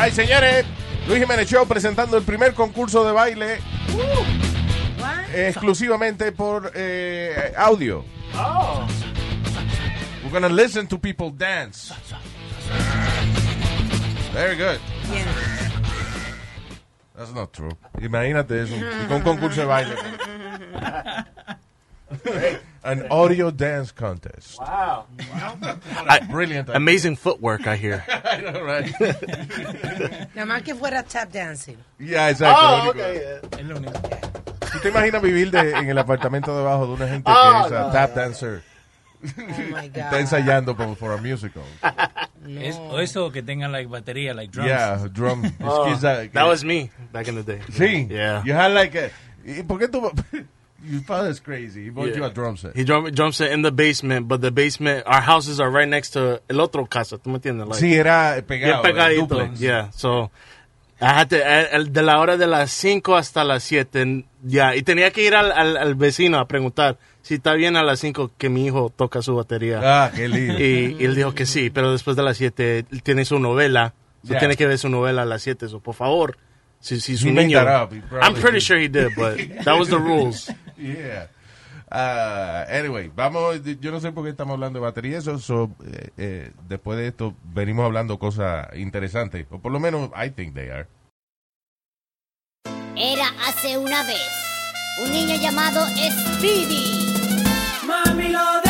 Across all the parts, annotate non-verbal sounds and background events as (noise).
Right, señores. Luis Jiménez Show presentando el primer concurso de baile exclusivamente por eh, audio. Oh. We're gonna listen to people dance. Very good. That's not true. Imagínate eso. Con un concurso de baile. (laughs) An audio dance contest. Wow. Brilliant. Amazing footwork, I hear. (laughs) I know, right? (laughs) Nada más que fuera tap dancing. Yeah, exacto. Oh, lo único. okay. yeah. ¿Tú te imaginas vivir de- en el apartamento debajo de una gente Oh, que es a no. tap dancer? Oh my God. (laughs) Está ensayando por for a musical. Es- o eso que tengan like batería, like drums. Yeah, drum. Es Oh, que esa- that was me back in the day. Sí. Yeah. You had like a, ¿y ¿Por qué tú? Your father's crazy. He bought Yeah. you a drum set. He drum, drum set in the basement, but the basement, our houses are right next to el otro casa. ¿Tú me entiendes? Like, Sí, era pegado. pegadito. duplex. Yeah, so I had to, el- de la hora de las 5 hasta las 7, ya, y tenía que ir al, al, al vecino a preguntar si está bien a las 5 que mi hijo toca su batería. Ah, qué lindo. Y, y él dijo que sí, pero después de las 7 él tiene su novela. So Yeah. Tiene que ver su novela a las 7. So, por favor, si, si su He niño. up. I'm pretty did. sure he did, but that was the rules. (laughs) Yeah. Ah, anyway, vamos, yo no sé por qué estamos hablando de batería, eso, so, eh, eh, después de esto venimos hablando cosas interesantes, o por lo menos I think they are. Era hace una vez un niño llamado Speedy. Mami lo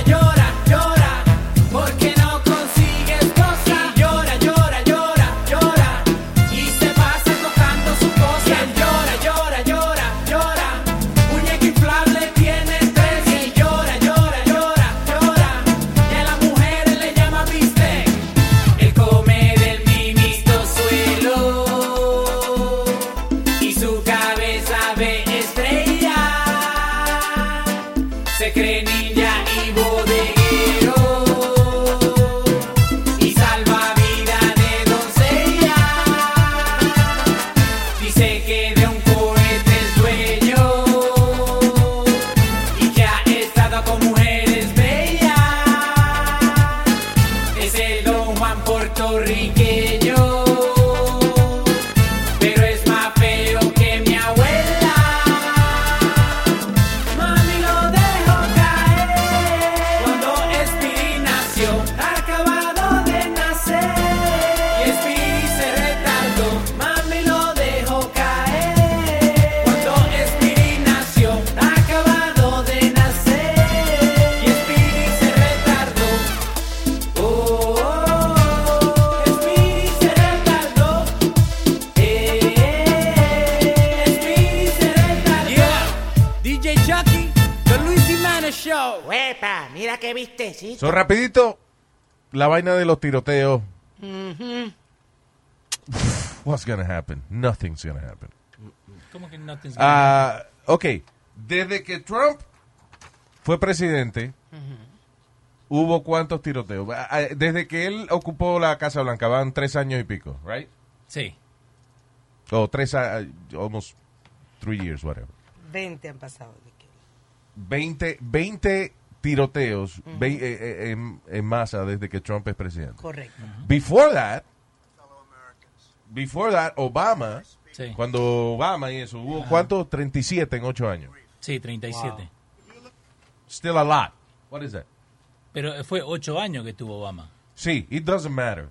la vaina de los tiroteos. What's gonna happen? Nothing's gonna happen. ¿Cómo que nothing's Ah, ok, desde que Trump fue presidente, hubo cuántos tiroteos. Ah, ah, Desde que él ocupó la Casa Blanca, van tres años y pico, right? Sí. O tres, a- almost three years, whatever. 20 han pasado. de que- 20, 20 tiroteos ve- eh, eh, en, en masa desde que Trump es presidente. Correcto. Before that, before that, Obama, Sí. cuando Obama y eso, hubo cuántos? 37 en 8 años. Sí, 37. Still a lot. What is that? Pero fue ocho años que tuvo Obama. Sí, it doesn't matter.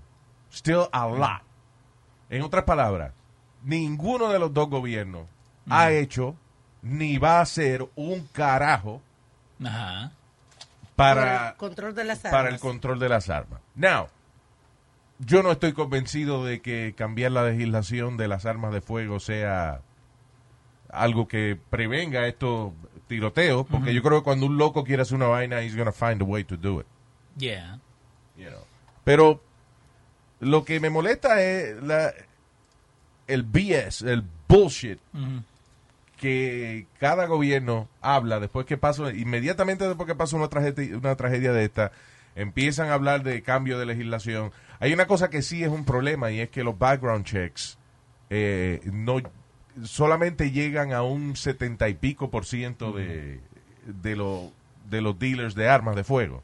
Still a lot. En otras palabras, ninguno de los dos gobiernos ha hecho ni va a hacer un carajo Ajá. Para, el control de las armas. para el control de las armas. Now, yo no estoy convencido de que cambiar la legislación de las armas de fuego sea algo que prevenga estos tiroteos, porque yo creo que cuando un loco quiere hacer una vaina, he's gonna find a way to do it. Yeah. you know. Pero lo que me molesta es la, el BS, el bullshit Ujú. Que cada gobierno habla después que pasa, inmediatamente después que pasa una tragedia, una tragedia de esta, empiezan a hablar de cambio de legislación. Hay una cosa que sí es un problema y es que los background checks eh, no solamente llegan a un setenta y pico por ciento de, de, lo- de los dealers de armas de fuego.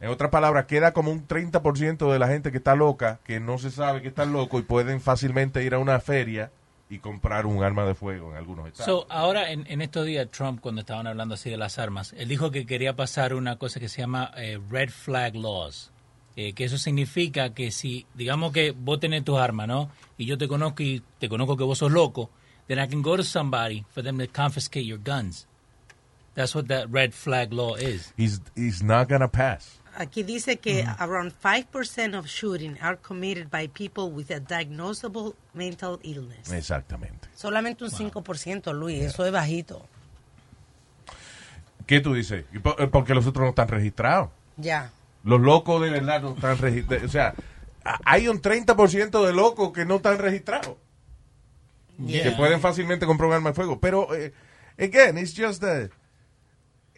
En otras palabras, queda como un 30% de la gente que está loca, que no se sabe que está loco y pueden fácilmente ir a una feria y comprar un arma de fuego en algunos estados. So, ahora, en, en estos días, Trump, cuando estaban hablando así de las armas, él dijo que quería pasar una cosa que se llama eh, Red Flag Laws. Eh, que eso significa que si, digamos que vos tenés tus armas, ¿no? Y yo te conozco y te conozco que vos sos loco, then I can go to somebody for them to confiscate your guns. That's what that red flag law is. He's, he's not gonna pass. Aquí dice que around 5% of shooting are committed by people with a diagnosable mental illness. Exactamente. Solamente un 5%, Luis, eso es bajito. ¿Qué tú dices? Eh, Porque los otros no están registrados. Ya. Los locos de verdad no están registrados. O sea, hay un 30% de locos que no están registrados. Yeah. que pueden fácilmente comprar un arma de fuego. Pero, eh, again, it's just a-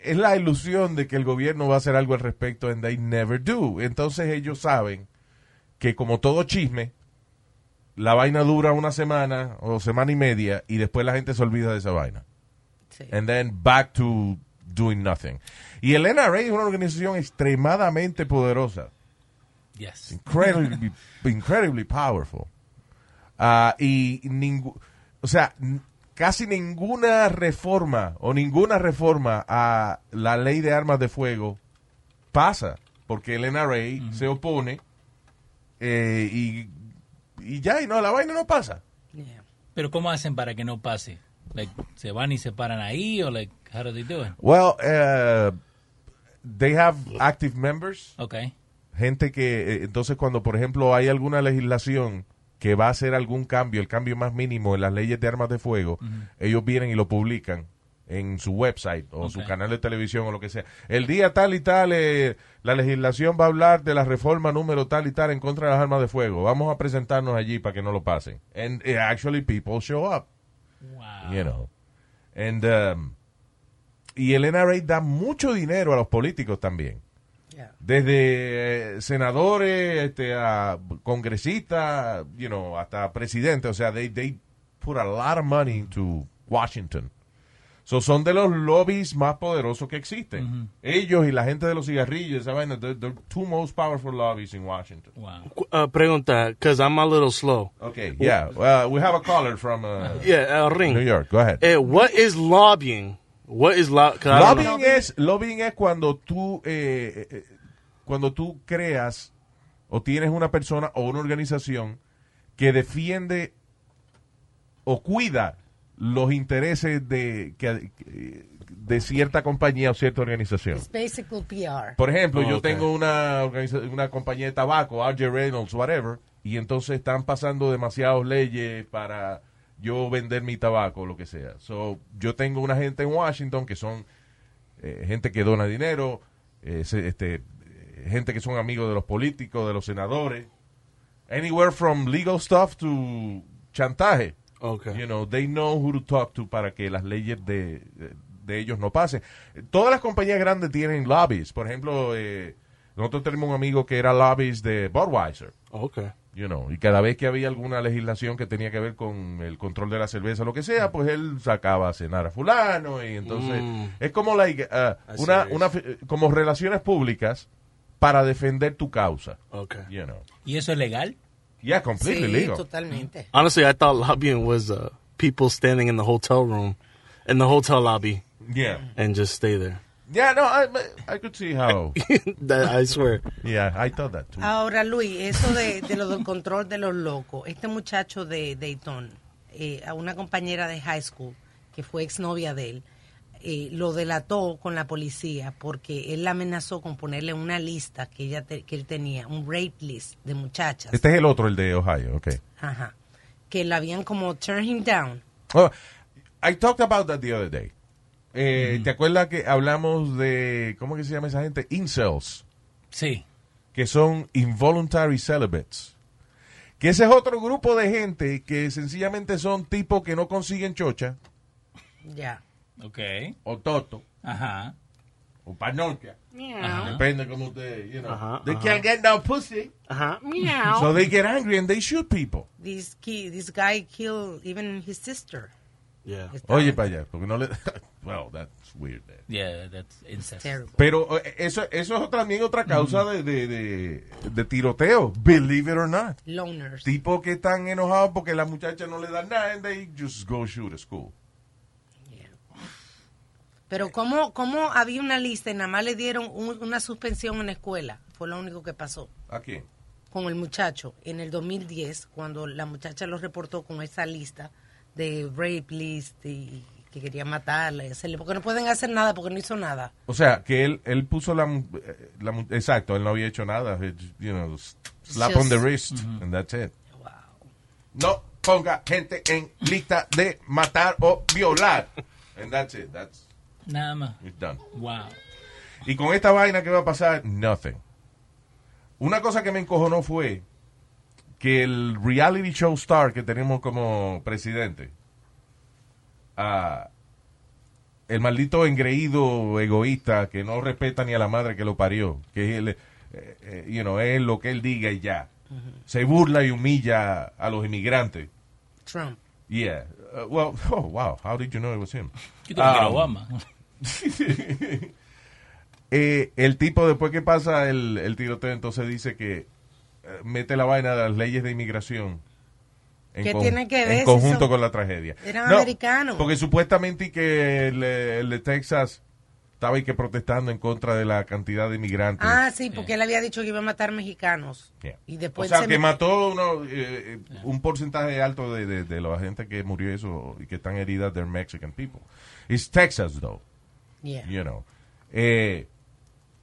es la ilusión de que el gobierno va a hacer algo al respecto and they never do. Entonces ellos saben que como todo chisme, la vaina dura una semana o semana y media y después la gente se olvida de esa vaina. Sí. And then back to doing nothing. Y el NRA es una organización extremadamente poderosa Yes. incredibly, (laughs) incredibly powerful. Ah, y ningú- o sea, casi ninguna reforma o ninguna reforma a la ley de armas de fuego pasa porque el NRA se opone eh, y, y ya, y no, la vaina no pasa. Yeah. Pero ¿cómo hacen para que no pase? Like, ¿Se van y se paran ahí o like, how do they do it? Well, eh, they have active members. Okay. gente que, eh, entonces cuando por ejemplo hay alguna legislación que va a hacer algún cambio, el cambio más mínimo en las leyes de armas de fuego, ellos vienen y lo publican en su website o su canal de televisión o lo que sea. El día tal y tal, eh, la legislación va a hablar de la reforma número tal y tal en contra de las armas de fuego. Vamos a presentarnos allí para que no lo pasen. And eh, actually people show up, Wow. you know. And, um, y el NRA da mucho dinero a los políticos también Yeah. desde eh, senadores este, a congresistas, you know, hasta presidentes, o sea, they, they put a lot of money into Washington. So, son de los lobbies más poderosos que existen. Ellos y la gente de los cigarrillos, esa vaina, they're, they're two most powerful lobbies in Washington. Wow. Uh, pregunta, because I'm a little slow. Okay, yeah. Uh, we have a caller from uh, (laughs) Yeah, uh, ring. New York. Go ahead. Eh, what is lobbying? What is lo- know. Lobbying es, lobbying es cuando tú, eh, eh, cuando tú creas o tienes una persona o una organización que defiende o cuida los intereses de, que- de cierta compañía o cierta organización. It's basically PR. Por ejemplo, Oh, yo tengo una, organiza- una compañía de tabaco, RJ Reynolds, whatever, y entonces están pasando demasiadas leyes para yo vender mi tabaco o lo que sea. So, yo tengo una gente en Washington que son eh, gente que dona dinero, eh, este, gente que son amigos de los políticos, de los senadores. Anywhere from legal stuff to chantaje. Okay. You know, they know who to talk to para que las leyes de, de ellos no pasen. Todas las compañías grandes tienen lobbies. Por ejemplo, eh, nosotros tenemos un amigo que era lobbies de Budweiser. Okay. You know, y cada vez que había alguna legislación que tenía que ver con el control de la cerveza lo que sea, pues él sacaba a cenar a fulano y entonces Mm. es como like, uh, una, una como relaciones públicas para defender tu causa. Okay. You know. ¿Y eso es legal? Yeah, completely Sí, legal. totalmente. Honestly, I thought lobbying was uh, people standing in the hotel room, in the hotel lobby, Yeah. and just stay there. Yeah, no, I, I could see how. (laughs) That- I swear. Yeah, I thought that too. Ahora, Luis, eso de, de lo del control de los locos. Este muchacho de Dayton, eh, a una compañera de high school, que fue exnovia de él, eh, lo delató con la policía porque él la amenazó con ponerle una lista que, ella te- que él tenía, un rape list de muchachas. Este es el otro, el de Ohio, okay. Ajá. Que la habían como turn him down. Oh, I talked about that the other day. Eh, ¿Te acuerdas que hablamos de, ¿cómo que se llama esa gente? Incels, Sí. que son involuntary celibates. Que ese es otro grupo de gente que sencillamente son tipos que no consiguen chocha, Ya. Ok. o toto, Ajá. o panocha. Ajá. Depende como usted, you know. Ajá, they ajá. can't get no pussy. Uh-huh. So they get angry and they shoot people. This, kid, this guy killed even his sister. Yeah. Oye, para allá, porque no le... (laughs) well, that's weird. Yeah, that's incest. Terrible. Pero eh, eso, eso es también otra causa de, de, de, de tiroteo, believe it or not. Loners. Tipos que están enojados porque la muchacha no le da nada and they just go shoot a school. Pero ¿cómo, ¿cómo había una lista y nada más le dieron un- una suspensión en la escuela? Fue lo único que pasó ¿A quién? con el muchacho en el 2010, cuando la muchacha lo reportó con esa lista de rape list y que quería matarla y hacerle, porque no pueden hacer nada porque no hizo nada. O sea, que él, él puso la, mu- eh, la Exacto, él no había hecho nada. It, you know, slap Just- on the wrist and that's it. No ponga gente en lista de matar o violar. And that's it. That's Nada más. it's done. Wow. Y con esta vaina que va a pasar, nothing. Una cosa que me encojonó fue que el reality show star que tenemos como presidente, ah, el maldito engreído egoísta que no respeta ni a la madre que lo parió, que él, eh, eh, you know, es lo que él diga y ya. Se burla y humilla a los inmigrantes. Trump. Yeah. Uh, well, (laughs) oh, wow. How did you know it was him? Yo Um, Obama. (laughs) Eh, el tipo después que pasa el, el tiroteo entonces dice que eh, mete la vaina de las leyes de inmigración en, ¿Qué con- tiene que ver en si conjunto con la tragedia. Eran americanos. Porque supuestamente que el, de- el de Texas estaba ahí que protestando en contra de la cantidad de inmigrantes. Ah, sí, porque él había dicho que iba a matar mexicanos. Yeah. Y después o sea, se que mató uno, eh, eh, un porcentaje alto de, de, de la gente que murió eso y que están heridas, they're Mexican people. It's Texas, though. Yeah. you know. Eh,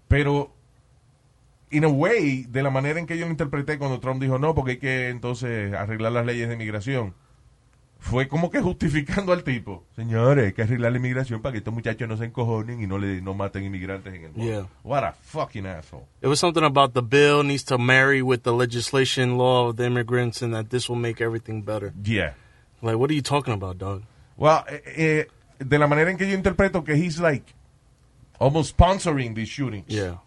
pero, in a way, de la manera en que yo lo interpreté cuando Trump dijo no, porque hay que entonces arreglar las leyes de inmigración, fue como que justificando al tipo. Señores, hay que arreglar la inmigración para que estos muchachos no se encojonen y no le no maten inmigrantes en el mundo. Yeah. What a fucking asshole. It was something about the bill needs to marry with the legislation law of the immigrants and that this will make everything better. Yeah. Like, what are you talking about, dog? Well, eh, eh, de la manera en que yo interpreto que he's like almost sponsoring these shootings. Yeah.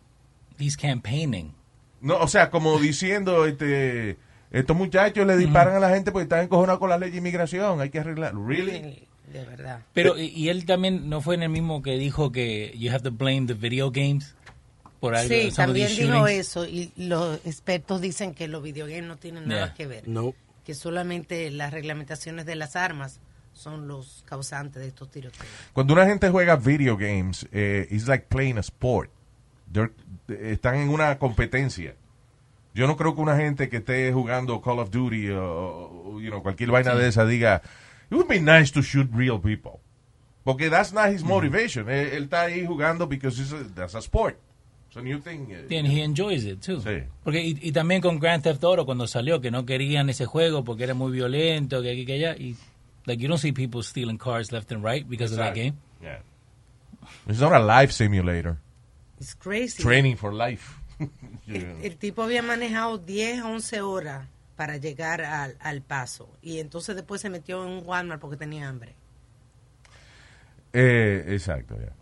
He's campaigning. No, o sea, como diciendo, este, estos muchachos le disparan a la gente porque están encojonados con la ley de inmigración, hay que arreglar. Really? De verdad. Pero, y, y él también no fue en el mismo que dijo que you have to blame the video games por algo. Sí, también dijo shootings. eso. Y los expertos dicen que los videogames no tienen nada Yeah. que ver. Nope. Que solamente las reglamentaciones de las armas son los causantes de estos tiroteos. Cuando una gente juega video games, eh, it's like playing a sport. They're- están en una competencia. Yo no creo que una gente que esté jugando Call of Duty o, you know, cualquier vaina de esa diga, it would be nice to shoot real people. Porque that's not his motivation. Él, él está ahí jugando because it's a, that's a sport. It's a new thing. eh. And he enjoys it too. Sí. Porque, y, y también con Grand Theft Auto cuando salió, que no querían ese juego porque era muy violento, que aquí que allá. Y, like, you don't see people stealing cars left and right because of that game. Yeah. It's not a life simulator. It's crazy. Training for life. (laughs) El, el tipo había manejado 10, 11 horas para llegar al, al paso. Y entonces después se metió en un Walmart porque tenía hambre. Eh, exacto, yeah.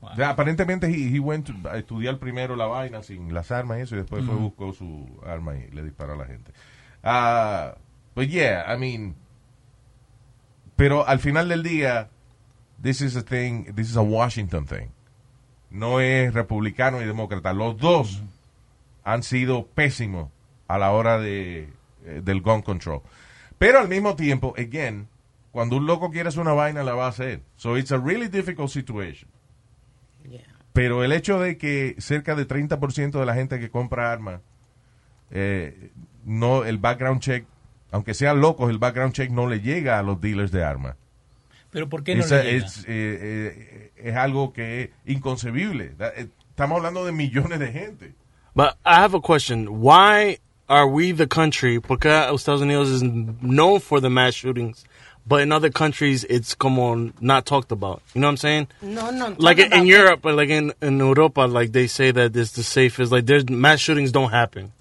O sea, aparentemente he, he went to- a estudiar primero la vaina sin las armas y eso y después fue buscó su arma y le disparó a la gente. Ah, but yeah, I mean, pero al final del día, this is a thing, this is a Washington thing. No es republicano y demócrata. Los dos han sido pésimos a la hora de, eh, del gun control. Pero al mismo tiempo, again, cuando un loco quiere hacer una vaina, la va a hacer. So it's a really difficult situation. Yeah. Pero el hecho de que cerca de 30% de la gente que compra armas, eh, no, el background check, aunque sean locos, el background check no le llega a los dealers de armas. Pero ¿por qué no Es, le llega? es, eh, eh, es algo que es inconcebible. Eh, Estamos hablando de millones de gente. But I have a question. Why are we the country? Porque Estados Unidos is known for the mass shootings, but in other countries it's como not talked about. You know what I'm saying? No, no. Like in about- Europe, but like in, in Europa, like they say that it's the safest. Like there's mass shootings don't happen.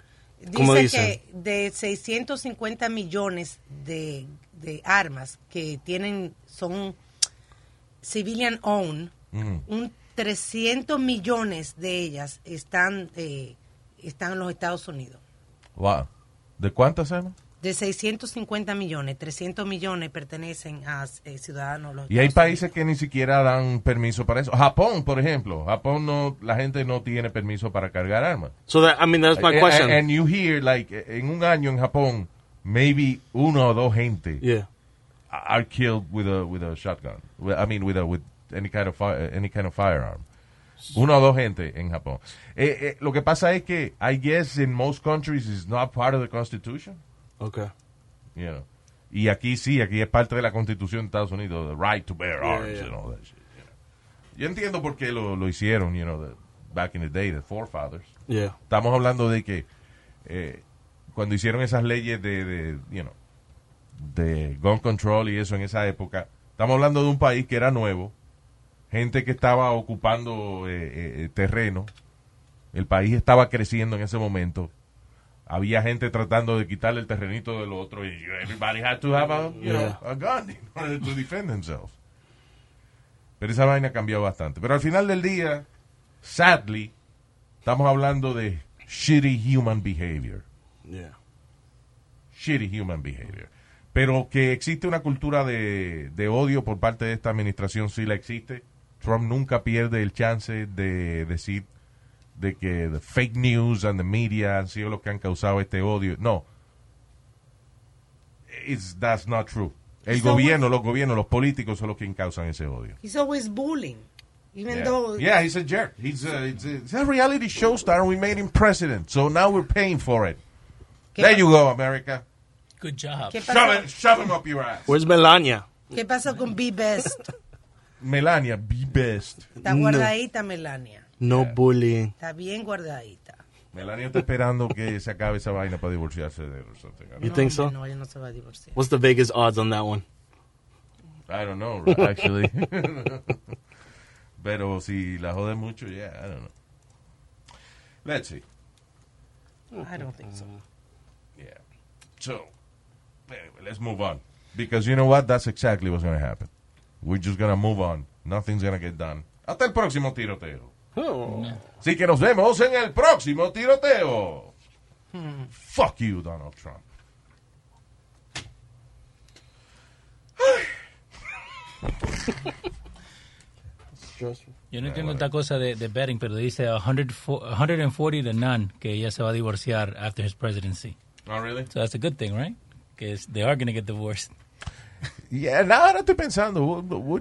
Dice que de 650 millones de, de armas que tienen, son civilian owned, un 300 millones de ellas están, eh, están en los Estados Unidos. Wow. ¿De cuántas armas? De 650 millones, 300 millones pertenecen a eh, ciudadanos de los Y hay países que ni siquiera dan permiso para eso. Japón, por ejemplo. Japón no, la gente no tiene permiso para cargar armas. So that I mean that's my Eh, question. And you hear, like, eh, en un año en Japón, maybe uno o dos gente yeah. are killed with a with a shotgun. I mean, with a with any kind of fi- any kind of firearm. Uno o dos gente en Japón. Eh, eh, lo que pasa es que I guess in most countries it's not part of the Constitution. Okay. You know. Y aquí sí, aquí es parte de la Constitución de Estados Unidos, the right to bear Yeah, arms yeah. and all that shit. you know. Yo entiendo por qué lo, lo hicieron, you know, the- back in the day, the forefathers. Yeah. Estamos hablando de que eh, cuando hicieron esas leyes de, de, you know, de gun control y eso en esa época, estamos hablando de un país que era nuevo, gente que estaba ocupando eh, eh, terreno, el país estaba creciendo en ese momento, había gente tratando de quitarle el terrenito del otro y everybody had to have a, you know, Yeah. a gun in order to defend themselves. Pero esa vaina cambió bastante. Pero al final del día, sadly, estamos hablando de shitty human behavior. Yeah. Shitty human behavior. Pero que existe una cultura de, de odio por parte de esta administración, sí la existe. Trump nunca pierde el chance de decir de que the fake news and the media han sido los que han causado este odio. No. It's, that's not true. El gobierno, los gobiernos, los políticos son los que causan ese odio. He's always bullying. Even Yeah. though yeah, he's a jerk. He's a, it's a, it's a reality show star. We made him president, so now we're paying for it. ¿Qué There you go, America. Good job. ¿Qué Shove it, shove him up your ass. Where's Melania? ¿Qué pasó con Be Best? Melania, be best. Está No. guardadita Melania. No bullying. Está bien guardadita. Melania está esperando que se acabe esa vaina para divorciarse de él You think so? No, ella no se va a divorciar. What's the Vegas odds on that one? I don't know, right, actually. (laughs) Pero si la jode mucho, yeah, I don't know. Let's see. I don't think so. Yeah. So, anyway, let's move on. Because you know what? That's exactly what's going to happen. We're just going to move on. Nothing's going to get done. Hasta el próximo tiroteo. Oh. Así que nos vemos en el próximo tiroteo. Fuck you, Donald Trump. (laughs) Yo no entiendo esta cosa de, de betting, pero dice 104 140 to none que ella se va a divorciar after his presidency. Oh, really? So that's a good thing, right? Because they are going to get divorced. (laughs) Yeah, no, ahora estoy pensando,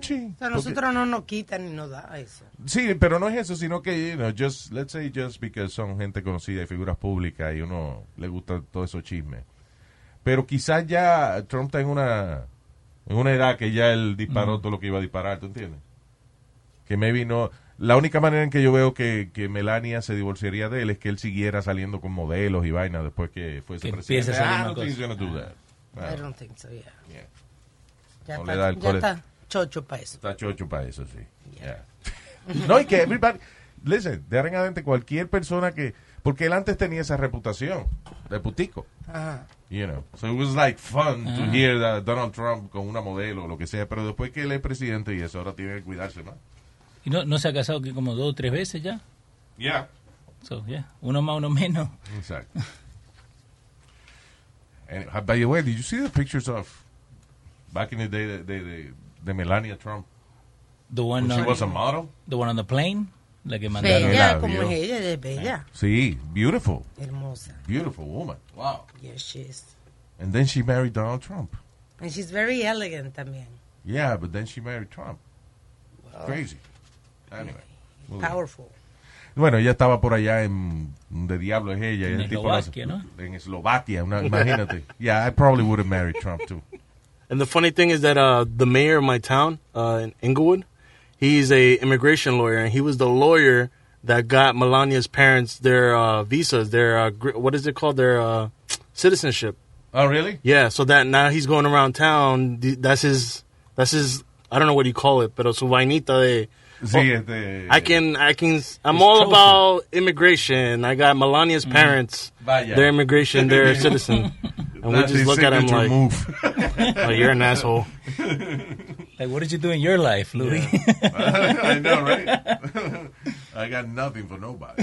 she? O sea, nosotros no nos quitan ni nos da eso. Sí, pero no es eso, sino que, you know, just, let's say just because son gente conocida y figuras públicas y uno le gusta todo esos chismes. Pero quizás ya Trump está en una, en una edad que ya él disparó todo lo que iba a disparar, ¿tú entiendes? Que maybe no... La única manera en que yo veo que, que Melania se divorciaría de él es que él siguiera saliendo con modelos y vainas después que fuese Que presidente. empiece a salir Ah, más no think do that. I Ah, don't think so, yeah. yeah. Ya, No le está, da el ya está chocho para eso. Está chocho para eso, sí. Yeah. (laughs) no, y que everybody, listen, de ahora en adelante cualquier persona que, porque él antes tenía esa reputación de putico, Ajá. you know, so it was like fun to hear that Donald Trump con una modelo o lo que sea, pero después que él es presidente y eso, ahora tiene que cuidarse más. ¿Y no, no se ha casado que como dos o tres veces ya? Yeah. So, yeah. Uno más, uno menos. Exacto. (laughs) And by the way, did you see the pictures of back in the day the, de, de, de Melania Trump? The one, When she on, was a model? the one on the plane. La que mandaron. Bella, la como vio. es ella, ella es bella. Sí, beautiful. Hermosa. Beautiful woman. Wow. Yes, she is. And then she married Donald Trump. And she's very elegant también. Yeah, but then she married Trump. Crazy. Anyway. muy. Powerful. Bueno, ella estaba por allá en de diablo es ella, En el tipo la- Eslovaquia, ¿no? En Eslovaquia, una- imagínate. (laughs) Yeah, I probably would have married Trump too. And the funny thing is that uh, the mayor of my town uh, in Inglewood, he's a immigration lawyer, and he was the lawyer that got Melania's parents their uh, visas, their uh, gr- what is it called, their uh, citizenship. Oh, really? Yeah, so that now he's going around town. That's his. That's his. I don't know what you call it, pero su vainita de. Sí, Oh, este, I can. I can. I'm all trophy. about immigration. I got Melania's mm. parents. Vaya. Their immigration. Their (laughs) citizen. And we just look at him signature like, move. (laughs) oh, you're an asshole. (laughs) Like, what did you do in your life, Louis? I know, right? I got nothing for nobody.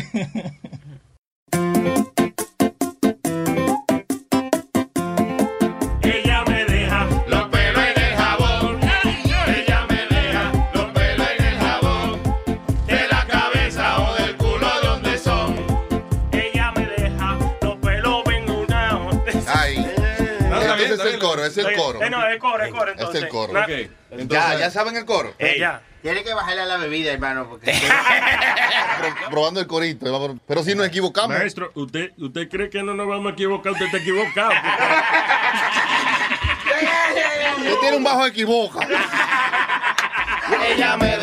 Es el coro, es el coro. Eh, no, es el coro, es el coro. Es Entonces, el coro. Ya, ya saben el coro. Ella. Tiene que bajarle a la bebida, hermano, porque (laughs) Pro- probando el corito. Pero si nos equivocamos. Maestro, ¿usted, ¿usted cree que no nos vamos a equivocar? Usted está equivocado. Usted tiene un bajo equivoca. Ella me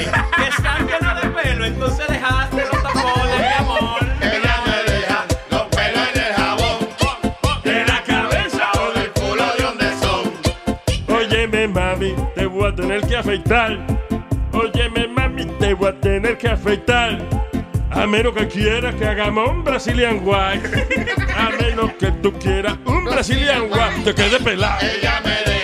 Que están llenos de pelo, entonces dejaste los tocones, mi amor. Ella me deja los pelos en el jabón. De la cabeza o del culo de donde son. Óyeme, mami, te voy a tener que afeitar. Óyeme, mami, te voy a tener que afeitar. A menos que quieras que hagamos un Brazilian White. A menos que tú quieras un Brazilian White. Te quede pelado. Ella me deja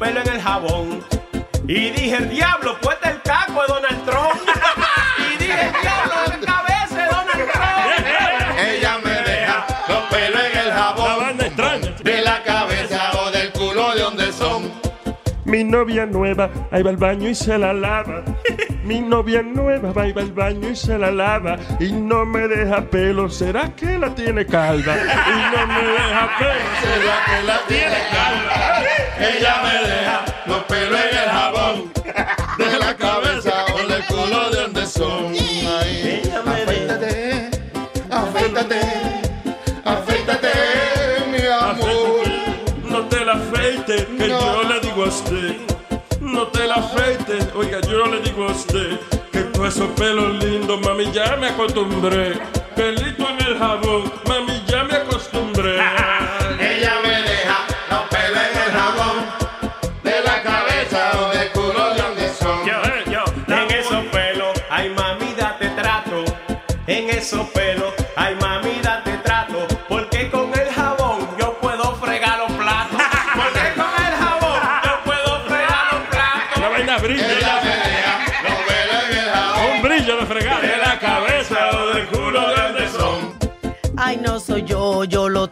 pelo en el jabón. Y dije, el diablo, pues el caco de Donald Trump. (laughs) Y dije, el diablo, la cabeza de Donald Trump. (laughs) Ella me deja los pelos en el jabón. De la cabeza o del culo de donde son. Mi novia nueva, ahí va al baño y se la lava. Mi novia nueva, va y va al baño y se la lava. Y no me deja pelo, ¿será que la tiene calva? Y no me deja pelo, ¿será que la tiene calva? Ella me deja los pelos en el jabón. De la cabeza o del culo de donde son. Ay, afeítate, afeítate, afeítate, mi amor. No te la afeites, que yo le digo a usted. No te la afeites, oiga, yo le digo a usted que esos pelos lindos, mami, ya me acostumbré. Pelito en el jabón, mami, ya me acostumbré.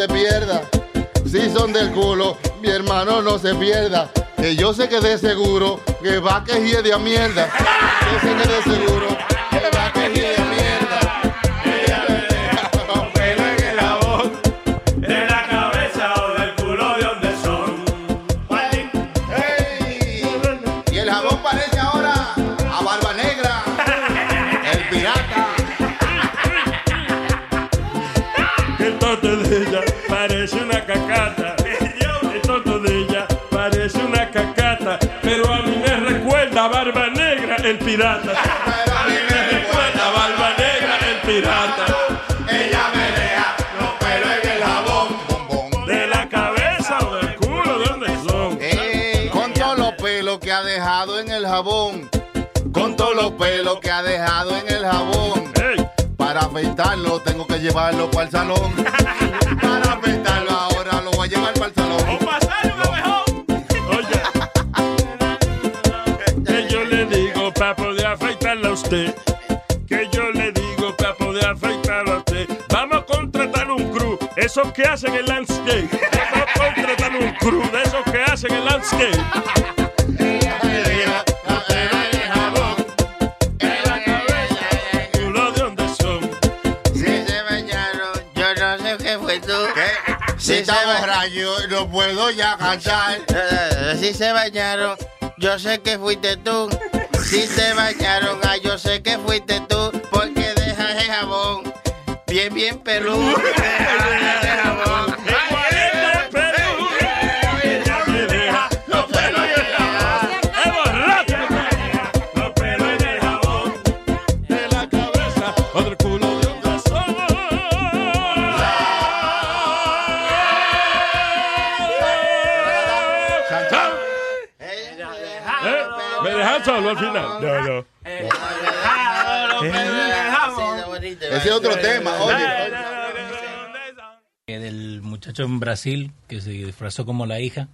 Se pierda. Si son del culo, mi hermano no se pierda. Que yo sé que de seguro que va que hiede a mierda. Yo sé que de seguro el pirata. Pero a mí me recuerda A Barba Negra, el pirata. Ella me deja los pelos en el jabón. De la cabeza o del culo, ¿de dónde son? Ey, Con todos los pelos que ha dejado en el jabón. Con todos los pelos que ha dejado en el jabón. Para afeitarlo tengo que llevarlo para el salón. (laughs) Para afeitarlo ahora lo voy a llevar para el salón. O usted. Que yo le digo para poder afeitarla a usted. Vamos a contratar un crew. Esos que hacen el landscape. Vamos a contratar un crew de esos que hacen el landscape. Si se bañaron, yo no sé qué fue tú. Si está borracho, no puedo ya cantar. Eh, Si se bañaron, yo sé que fuiste tú. Si se bañaron, ah, yo sé que fuiste tú. Porque dejas el jabón bien, bien peludo. (laughs) Dejas el jabón. ¿Me dejan solo al final? No, no. Ese es otro tema, oye. Del muchacho en Brasil que se disfrazó como la hija.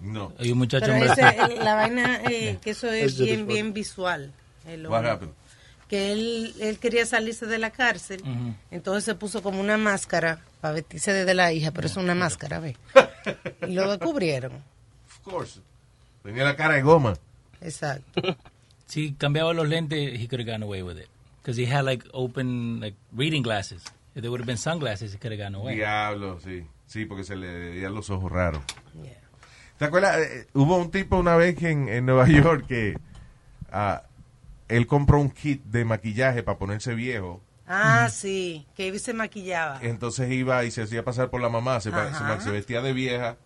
No. Hay un muchacho Pero en Brasil. la vaina, eh, (laughs) que eso es bien, bien visual. el What happened? Que él, él quería salirse de la cárcel, Ujú. entonces se puso como una máscara para vestirse de la hija, pero es una máscara, ¿ves? (laughs) Y lo descubrieron. Of course. Tenía la cara de goma. Exacto. (laughs) Si cambiaba los lentes, he could have gone away with it. Because he had like open like reading glasses. If there would have been sunglasses, he could have gone away. Diablo, sí. Sí, porque se le veían los ojos raros. ¿Te acuerdas? Eh, hubo un tipo una vez que en, en Nueva (laughs) York que ah, él compró un kit de maquillaje para ponerse viejo. Ah, sí, que se maquillaba. Entonces iba y se hacía pasar por la mamá, se- se vestía de vieja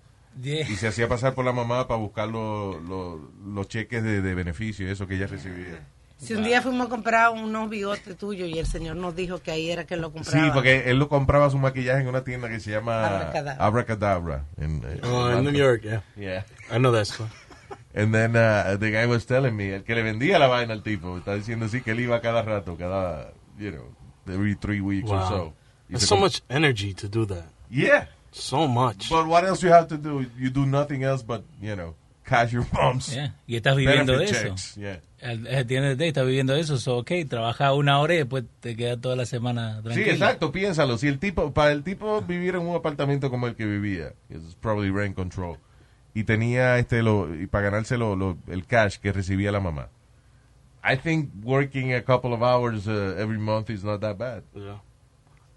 y se hacía pasar por la mamá para buscar los- los- los cheques de, de beneficio eso que ella recibía. Si un día fuimos a comprar unos bigotes tuyos y el señor nos dijo que ahí era que lo compraba. Sí, porque él lo compraba su maquillaje en una tienda que se llama Abracadabra. Abracadabra. en, eh, Oh, in New York, yeah. Yeah. I know that store. (laughs) And then uh, the guy was telling me, el que le vendía la vaina al tipo, está diciendo así que él iba cada rato, cada, you know, every three weeks or Wow. so. Y There's se so much energy to do that. Yeah. So much. But what else you have to do? You do nothing else but, you know, cash your bumps. Yeah. Y estás viviendo de Benefit eso. checks, yeah. Al, al the end of the day, estás viviendo de eso. So, ok, trabaja una hora y después te queda toda la semana Sí, tranquilo. exacto, piénsalo. Si el tipo, para el tipo vivir en un apartamento como el que vivía, it's probably rent control, y tenía este lo, y para ganarse lo, lo- el cash que recibía la mamá. I think working a couple of hours uh, every month is not that bad. Yeah.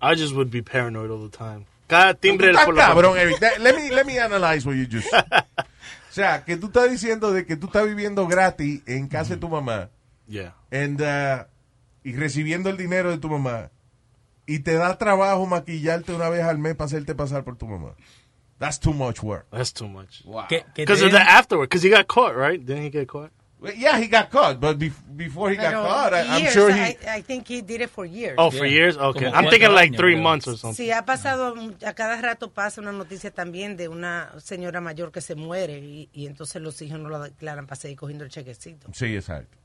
I just would be paranoid all the time. Cada timbre por la- cabrón, Let me, let me analyze what you just (laughs) O sea, que tú estás diciendo de que tú estás viviendo gratis en casa de tu mamá Yeah. and, uh, y recibiendo el dinero de tu mamá y te da trabajo maquillarte una vez al mes para hacerte pasar por tu mamá. That's too much work. That's too much. Wow. Because of the afterward. Because he got caught, right? Didn't he get caught? Yeah, he got caught, but bef- before he got Pero caught, I, I'm years, sure he. I, I think he did it for years. Oh, for years? Okay. I'm thinking like three months or something. Sí, ha pasado, a cada rato pasa una noticia también de una señora mayor que se muere y, y entonces los hijos no lo declaran para seguir cogiendo el chequecito. Sí, exacto.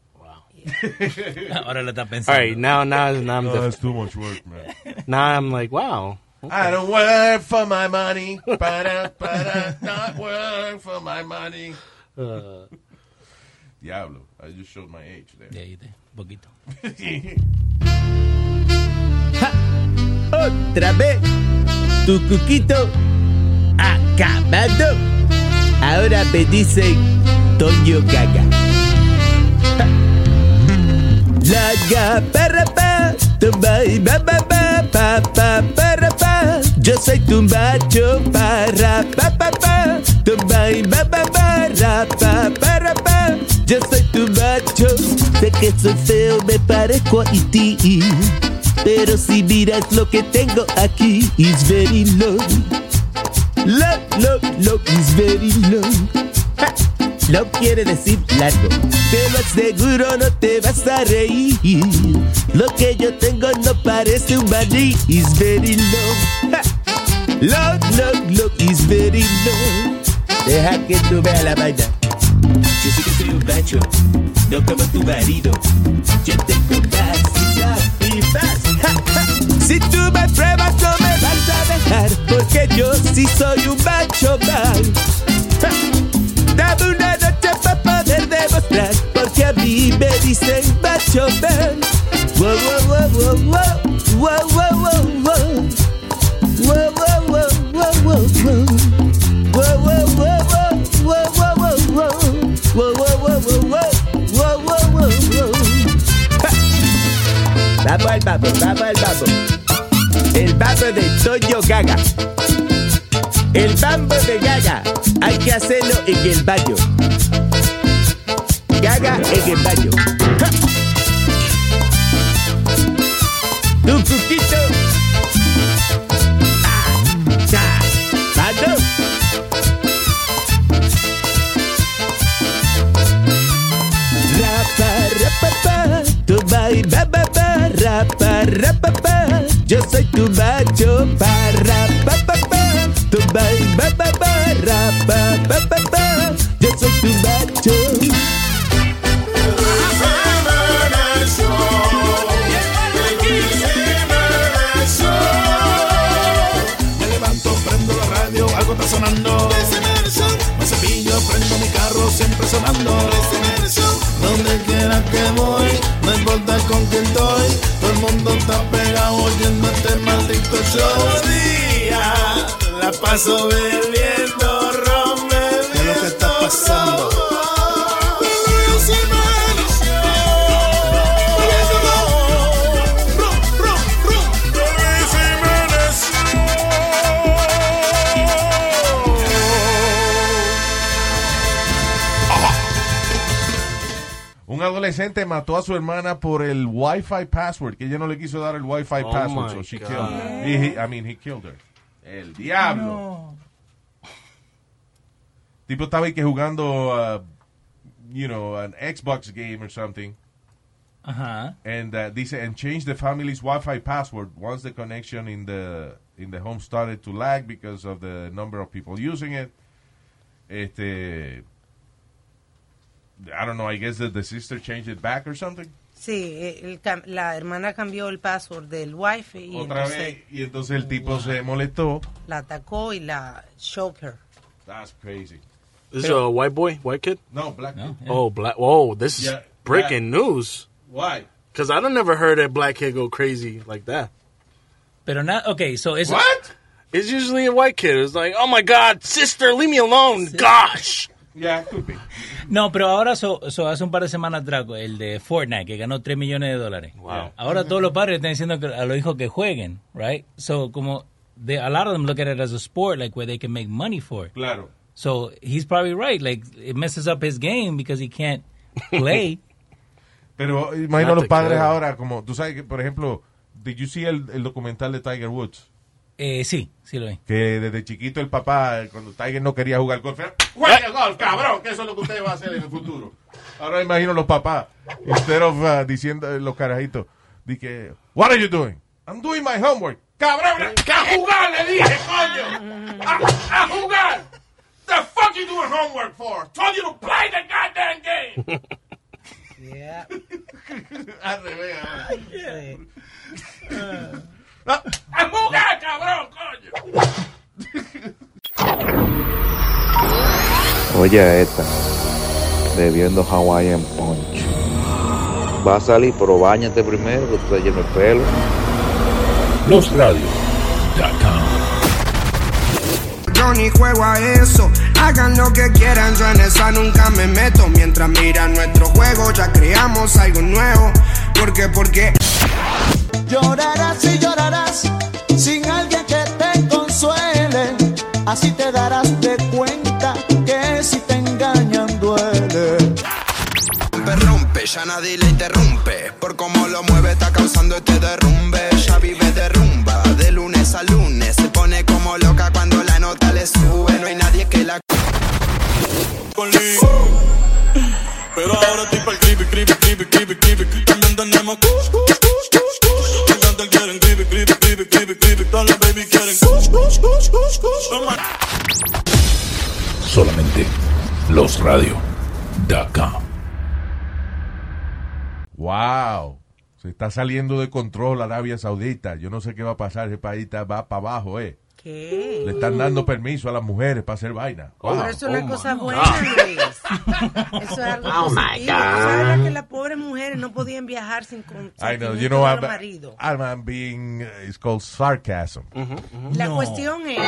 (laughs) Ahora lo está All pensando. right, now, now, now I'm No, that's too much work, man. (laughs) Now I'm like, wow. I don't work for my money. Para, para, not work for my money. (laughs) Uh, Diablo, I just showed my age there. Poquito. (laughs) Otra vez, tu cuquito acabado. Ahora me dicen Toño Gaga. (laughs) La ga para pa, tumba y ba ba ba pa pa para pa. Yo soy tu macho para pa pa pa, tumba y ba ba ba ra pa para pa. Yo soy tu macho, sé que soy feo, me parezco a ti. Pero si miras lo que tengo aquí, is very low. Low, low, low, is very low. Ja, quiere decir largo. Te lo aseguro, no te vas a reír. Lo que yo tengo no parece un maní, is very low. Ja, Low, low, low, is very low. Deja que tú veas la vaina. Yo sé que soy un macho, no como tu marido. Yo tengo más y más y. Si tú me pruebas no me vas a dejar, porque yo sí soy un macho man. Ja. Dame una noche para poder demostrar, porque a mí me dicen macho man. De Toño Gaga. El bambo de Gaga. Hay que hacerlo en el baño. Gaga en el baño. Este maldito show. Día, la paso bebiendo Adolescente mató a su hermana por el Wi-Fi password, que ella no le quiso dar el Wi-Fi Oh password, my so she God. killed her. He- he- I mean, he killed her. El diablo. Tipo estaba ahí que jugando, uh, you know, an Xbox game or something. Ajá. And uh, dice, and change the family's Wi-Fi password once the connection in the in the home started to lag because of the number of people using it. Este, I don't know. I guess that the sister changed it back or something. Sí, el la hermana cambió el password del wifi y Otra entonces vez y entonces el tipo se molestó. la atacó y la shook her. That's crazy. This is a white boy, white kid? No, black kid. Oh, black. Whoa, this is Yeah, breaking news. Why? Because I don't never heard a black kid go crazy like that. Pero not okay, so eso. What? It's usually a white kid. It's like, oh my God, sister, leave me alone. Gosh. Yeah, could be. No, pero ahora, so, so hace un par de semanas atrás, el de Fortnite, que ganó 3 millones de dólares. Wow. Ahora todos los padres están diciendo que a los hijos que jueguen, right? So, como, they, a lot of them look at it as a sport, like, where they can make money for it. Claro. So, he's probably right. Like, it messes up his game because he can't play. (laughs) Pero imagino Not los padres ahora, como tú sabes que, por ejemplo, did you see el, el documental de Tiger Woods? Eh, sí, sí lo vi. Que desde chiquito el papá, cuando Tiger no quería jugar golf, era, juegue golf, cabrón, que eso es lo que usted va a hacer en el futuro. Ahora imagino los papás, instead of uh, diciendo eh, los carajitos, di que, what are you doing? I'm doing my homework. Cabrón, que a jugar le dije, coño. A, a jugar. The fuck you doing homework for? Told you to play the goddamn game. Yeah. (laughs) Al revés. Sí. (laughs) A, jugar, cabrón, coño. Oye esta, bebiendo Hawaiian Punch. Va a salir, pero bañate primero, que tú estás lleno de pelo. Yo ni juego a eso, hagan lo que quieran, yo en esa nunca me meto. Mientras miran nuestro juego, ya creamos algo nuevo. Porque, porque. Llorarás y llorarás sin alguien que te consuele. Así te darás de cuenta que si te engañan duele. Rompe, rompe, ya nadie le interrumpe. Por cómo lo mueve, está causando este derrumbe. Ya vive de rumba, de lunes a lunes. Se pone como loca cuando la nota le sube. No hay nadie que la. Pero ahora estoy para el creepy, creepy, creepy, creepy, creepy. También tenemos Todas las baby quieren. Solamente losradio.com. Wow. Se está saliendo de control Arabia Saudita. Yo no sé qué va a pasar. Ese país va para abajo, eh. ¿Qué? Le están dando permiso a las mujeres para hacer vaina. Wow. Pero eso es Oh, cosa my buena, God. Luis. Eso es (laughs) algo Oh, my positivo. God. ¿Tú sabes que las pobres mujeres no podían viajar sin I know. You know, I'm? I'm, I'm being, uh, it's called sarcasm. La cuestión es...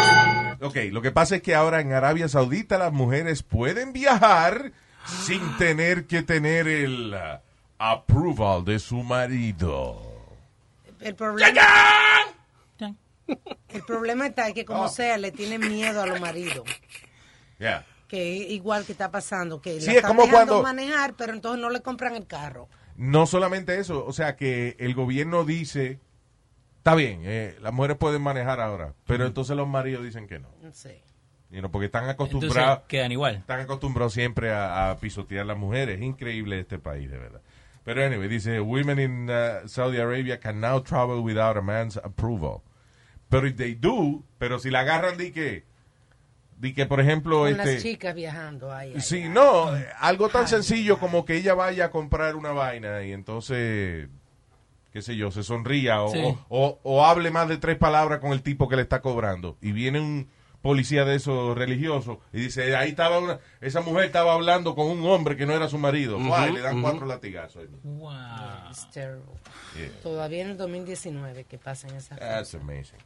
Ok, lo que pasa es que ahora en Arabia Saudita las mujeres pueden viajar sin tener que tener el uh, approval de su marido. El problema, el problema está que como sea le tienen miedo a los maridos. Yeah. Que igual que está pasando, que Sí, la es están como dejando cuando- manejar, pero entonces no le compran el carro. No solamente eso, o sea que el gobierno dice, está bien, eh, las mujeres pueden manejar ahora, pero entonces los maridos dicen que no. Sé. You know, porque están acostumbrados, Entonces quedan igual. están acostumbrados siempre a, a pisotear a las mujeres. Es increíble este país, de verdad. Pero anyway, dice, women in uh, Saudi Arabia can now travel without a man's approval. Pero if they do, pero si la agarran de que, de que por ejemplo, Con este, las chicas viajando ahí. Sí, no, algo tan sencillo como que ella vaya a comprar una vaina y entonces, qué sé yo, se sonría o, Sí. o, o- o hable más de tres palabras con el tipo que le está cobrando y viene un policía de esos religiosos y dice, ahí estaba una, esa mujer estaba hablando con un hombre que no era su marido. Fua, y le dan cuatro latigazos. Wow. It's terrible. Yeah. Todavía en el 2019 que pasan esas That's amazing.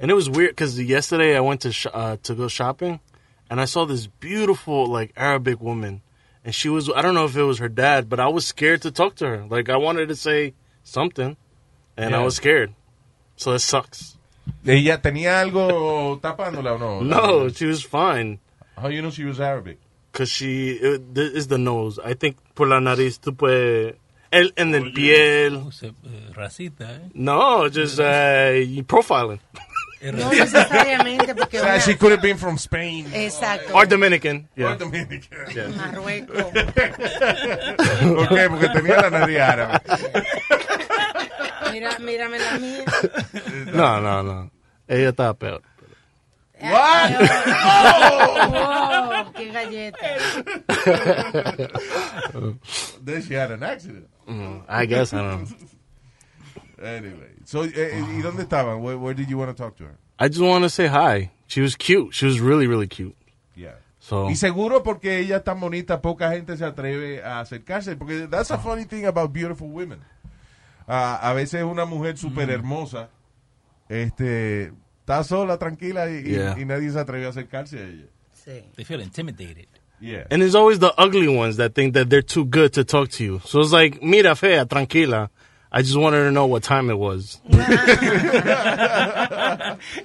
And it was weird because yesterday I went to sh- uh, to go shopping, and I saw this beautiful like Arabic woman, and she was I don't know if it was her dad, but I was scared to talk to her. Like I wanted to say something, and I was scared. So it sucks. ¿Ella tenía algo tapándola o no? (laughs) No, she was fine. How you know she was Arabic? Cause she it, this is the nose. I think por la nariz tú puedes el en el piel. Se- eh, racista, ¿eh? No, just uh, profiling. (laughs) No necesariamente porque (laughs) O sea, una- she could have been from Spain. Exacto. Or Dominican. Yeah. Or Dominican. Yeah. Marruecos. (laughs) ¿Por qué? Porque tenía la nariz árabe. Mira, mírame la mía. No, no, no. Ella estaba peor. What? Wow, qué galleta. Then she had an accident. Mm, I guess I don't know. Anyway, so, eh, eh, ¿y dónde estaban? Where, where did you want to talk to her? I just want to say hi. She was cute. She was really, really cute. Yeah. So Y seguro porque ella es tan bonita, poca gente se atreve a acercarse. Porque that's a funny thing about beautiful women. Ah, a veces una mujer súper hermosa este, está sola, tranquila y, y- Yeah. y nadie se atreve a acercarse a ella. Sí. They feel intimidated. Yeah. And it's always the ugly ones that think that they're too good to talk to you. So it's like, mira fea, tranquila. I just wanted to know what time it was.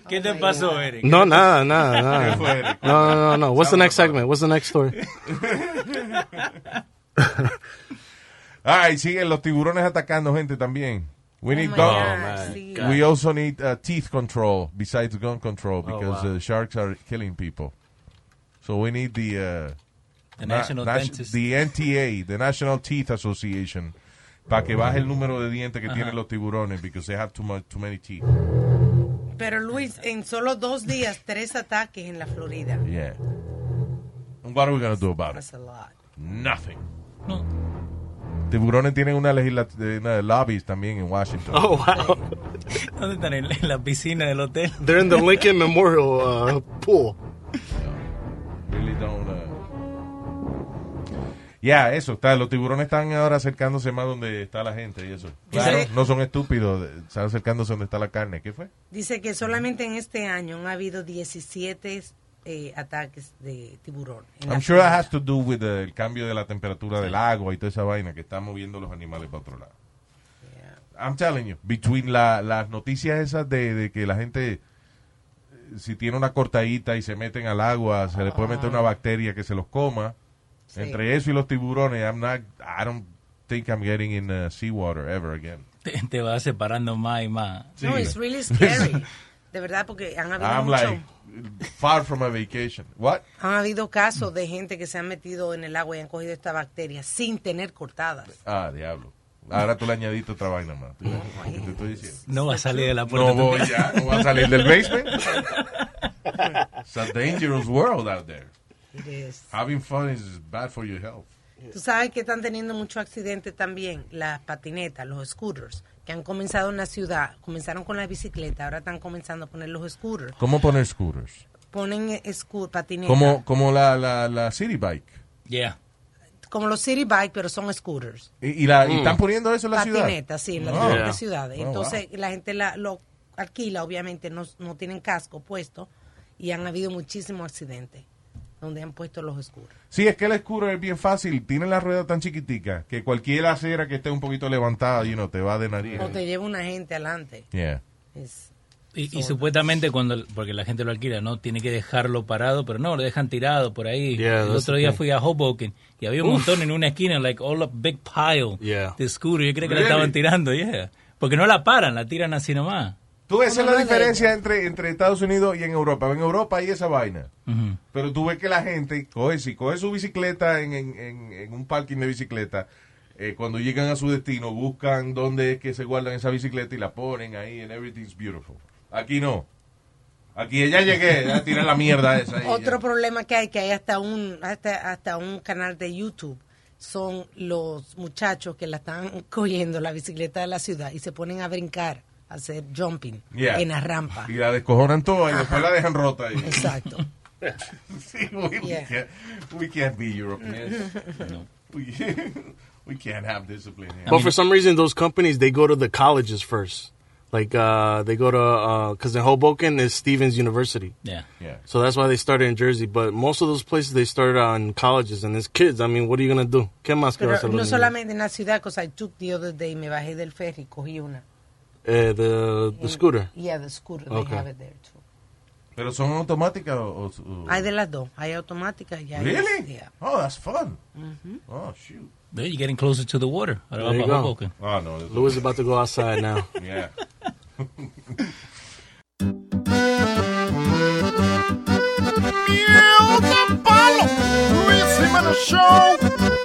¿Qué te pasó, Eric? No, nada, nada, nada. ¿Qué fue, Eric? No, no, no, no. What's the next segment? What's the next story? (laughs) Ay, siguen los tiburones atacando gente también. We need my gun- God, man. We also need uh, teeth control besides gun control because wow. uh, sharks are killing people. So we need the uh, The na- National nat- Dentist. the NTA, the National Teeth Association, para que baje el número de dientes que tienen los tiburones because they have too much too many teeth. Pero Luis, en solo dos días, tres ataques en la Florida. Yeah. And what are we gonna do about it? That's a lot. Nothing. No. Tiburones tienen una legislación, una lobbies también en Washington. Oh, wow. ¿Dónde están? En, la piscina del hotel. They're in the Lincoln Memorial uh, pool. really don't. Uh... Ya, eso, está, los tiburones están ahora acercándose más donde está la gente y eso. Claro, Sí. no son estúpidos, están acercándose donde está la carne. ¿Qué fue? Dice que solamente en este año han habido 17 eh, ataques de tiburón. I'm sure that has to do with the- el cambio de la temperatura del agua y toda esa vaina que está moviendo los animales para otro lado. I'm telling you, between la- las noticias esas de, de que la gente eh, si tiene una cortadita y se meten al agua, se le puede meter una bacteria que se los coma. Sí. Entre eso y los tiburones, I'm not, I don't think I'm getting in uh, seawater ever again. Te, te vas separando más y más. No, it's really scary. De verdad, porque han habido I'm mucho- like far from a vacation. What? han habido casos de gente que se han metido en el agua y han cogido esta bacteria sin tener cortadas. Ah, diablo. Ahora tú le añadiste otra vaina más. ¿Tú ves lo que te estoy diciendo? No va a salir de la puerta. No voy ya, no voy a salir del basement. (laughs) It's a dangerous world out there. It is. Having fun is bad for your health. Tú sabes que están teniendo muchos accidentes también, las patinetas, los scooters, que han comenzado en la ciudad, comenzaron con la bicicleta, ahora están comenzando a poner los scooters. ¿Cómo poner scooters? Ponen eh, scoot, patineta, Como, como la, la, la city bike. Yeah. como los city bike, pero son scooters. ¿Y, y la, y Mm. están poniendo eso en la ciudad? Patinetas, sí, en las Oh. diferentes Yeah. ciudades. Oh, Entonces la gente la, lo alquila, obviamente no, no tienen casco puesto y han habido muchísimos accidentes donde han puesto los scooters. Sí, es que el scooter es bien fácil. Tiene la rueda tan chiquitica que cualquier acera que esté un poquito levantada, you know, te va de nariz. O te lleva una gente adelante. Yeah. Es- Y, y supuestamente cuando, porque la gente lo alquila, ¿no? Tiene que dejarlo parado, pero no, lo dejan tirado por ahí. Yeah, el otro día fui a Hoboken y había un Uf. montón en una esquina, like all a big pile Yeah. de scooter. Yo creo que Really? la estaban tirando, yeah. Porque no la paran, la tiran así nomás. Tú esa es Como la diferencia entre, entre Estados Unidos y en Europa. En Europa hay esa vaina. Pero tú ves que la gente coge, si coge su bicicleta en, en, en, en un parking de bicicleta, eh, cuando llegan a su destino, buscan dónde es que se guardan esa bicicleta y la ponen ahí and everything's beautiful. Aquí no. Aquí ya llegué, ya (laughs) tiré la mierda esa. ahí, Otro ya. problema que hay, que hay hasta un, hasta, hasta un canal de YouTube, son los muchachos que la están (laughs) cogiendo la bicicleta de la ciudad y se ponen a brincar hacer jumping Yeah. en la rampa. Y la descojonan toda y después la dejan rota ahí. Exacto. (laughs) Sí, we, can't, we can't be Europeans. (laughs) We, (laughs) we can't have discipline here. But for some reason, those companies they go to the colleges first. Like uh, they go to because in Hoboken is Stevens University. Yeah. Yeah. So that's why they started in Jersey. But most of those places they started on colleges and as kids. I mean, what are you gonna do? ¿Qué más que a no solamente en la ciudad, because I took the other day, me bajé del ferry, cogí una. Eh, the the scooter. Yeah, the scooter, they have it there too. ¿Pero son automáticas o...? o- Hay de las dos, hay automática y hay... Really? Yeah. Oh, that's fun. Mhm. Oh, shoot. There, you're getting closer to the water. Ahora There you vamos go. Hoboken. Oh, no. Louis is about to go outside now. (laughs) Yeah. (laughs)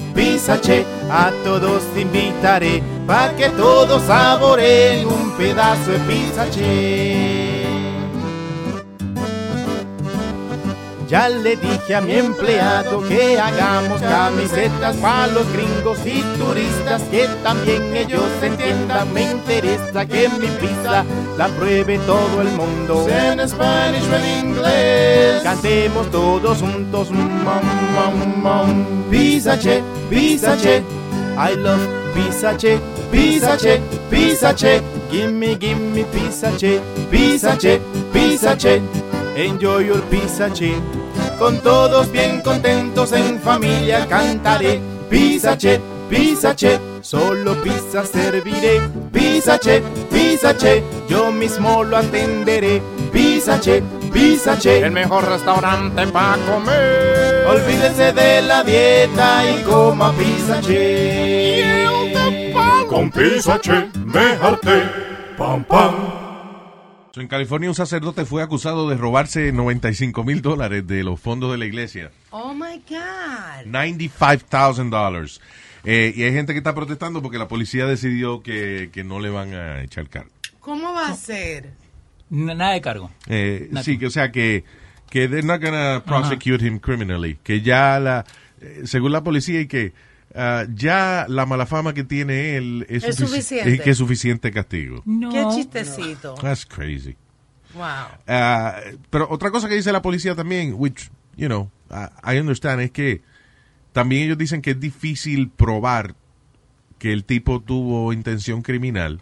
Pizza Che, a todos invitaré pa' que todos saboreen un pedazo de Pizza Ya le dije a mi empleado que hagamos camisetas para los gringos y turistas que también ellos entiendan. Me interesa que mi pizza la pruebe todo el mundo. En Spanish o en inglés. Cantemos todos juntos. Mom, mom, mom. Pizza che, pizza che. I love pizza che, pizza che, pizza che. Gimme, gimme pizza che, pizza che, pizza che. Enjoy your pizza che. Con todos bien contentos en familia cantaré. Pizza che, pizza che. Solo pizza serviré. Pizza che, pizza che. Yo mismo lo atenderé. Pizza che, pizza che. El mejor restaurante para comer. Olvídese de la dieta y coma pizza che. Con pizza che, me harté. Pam, pam. En California un sacerdote fue acusado de robarse 95 mil dólares de los fondos de la iglesia. Oh my God. $95,000. Eh, y hay gente que está protestando porque la policía decidió que, que no le van a echar cargo. ¿Cómo va a ser? N- Nada de cargo. Eh, Nada. sí, que, o sea que, que they're not gonna prosecute him criminally. Que ya la, eh, según la policía y que ah, ya la mala fama que tiene él es, Es sufici- suficiente. es que es suficiente castigo. Qué chistecito. That's crazy. Wow. Ah, pero otra cosa que dice la policía también, which, you know, I I understand, es que también ellos dicen que es difícil probar que el tipo tuvo intención criminal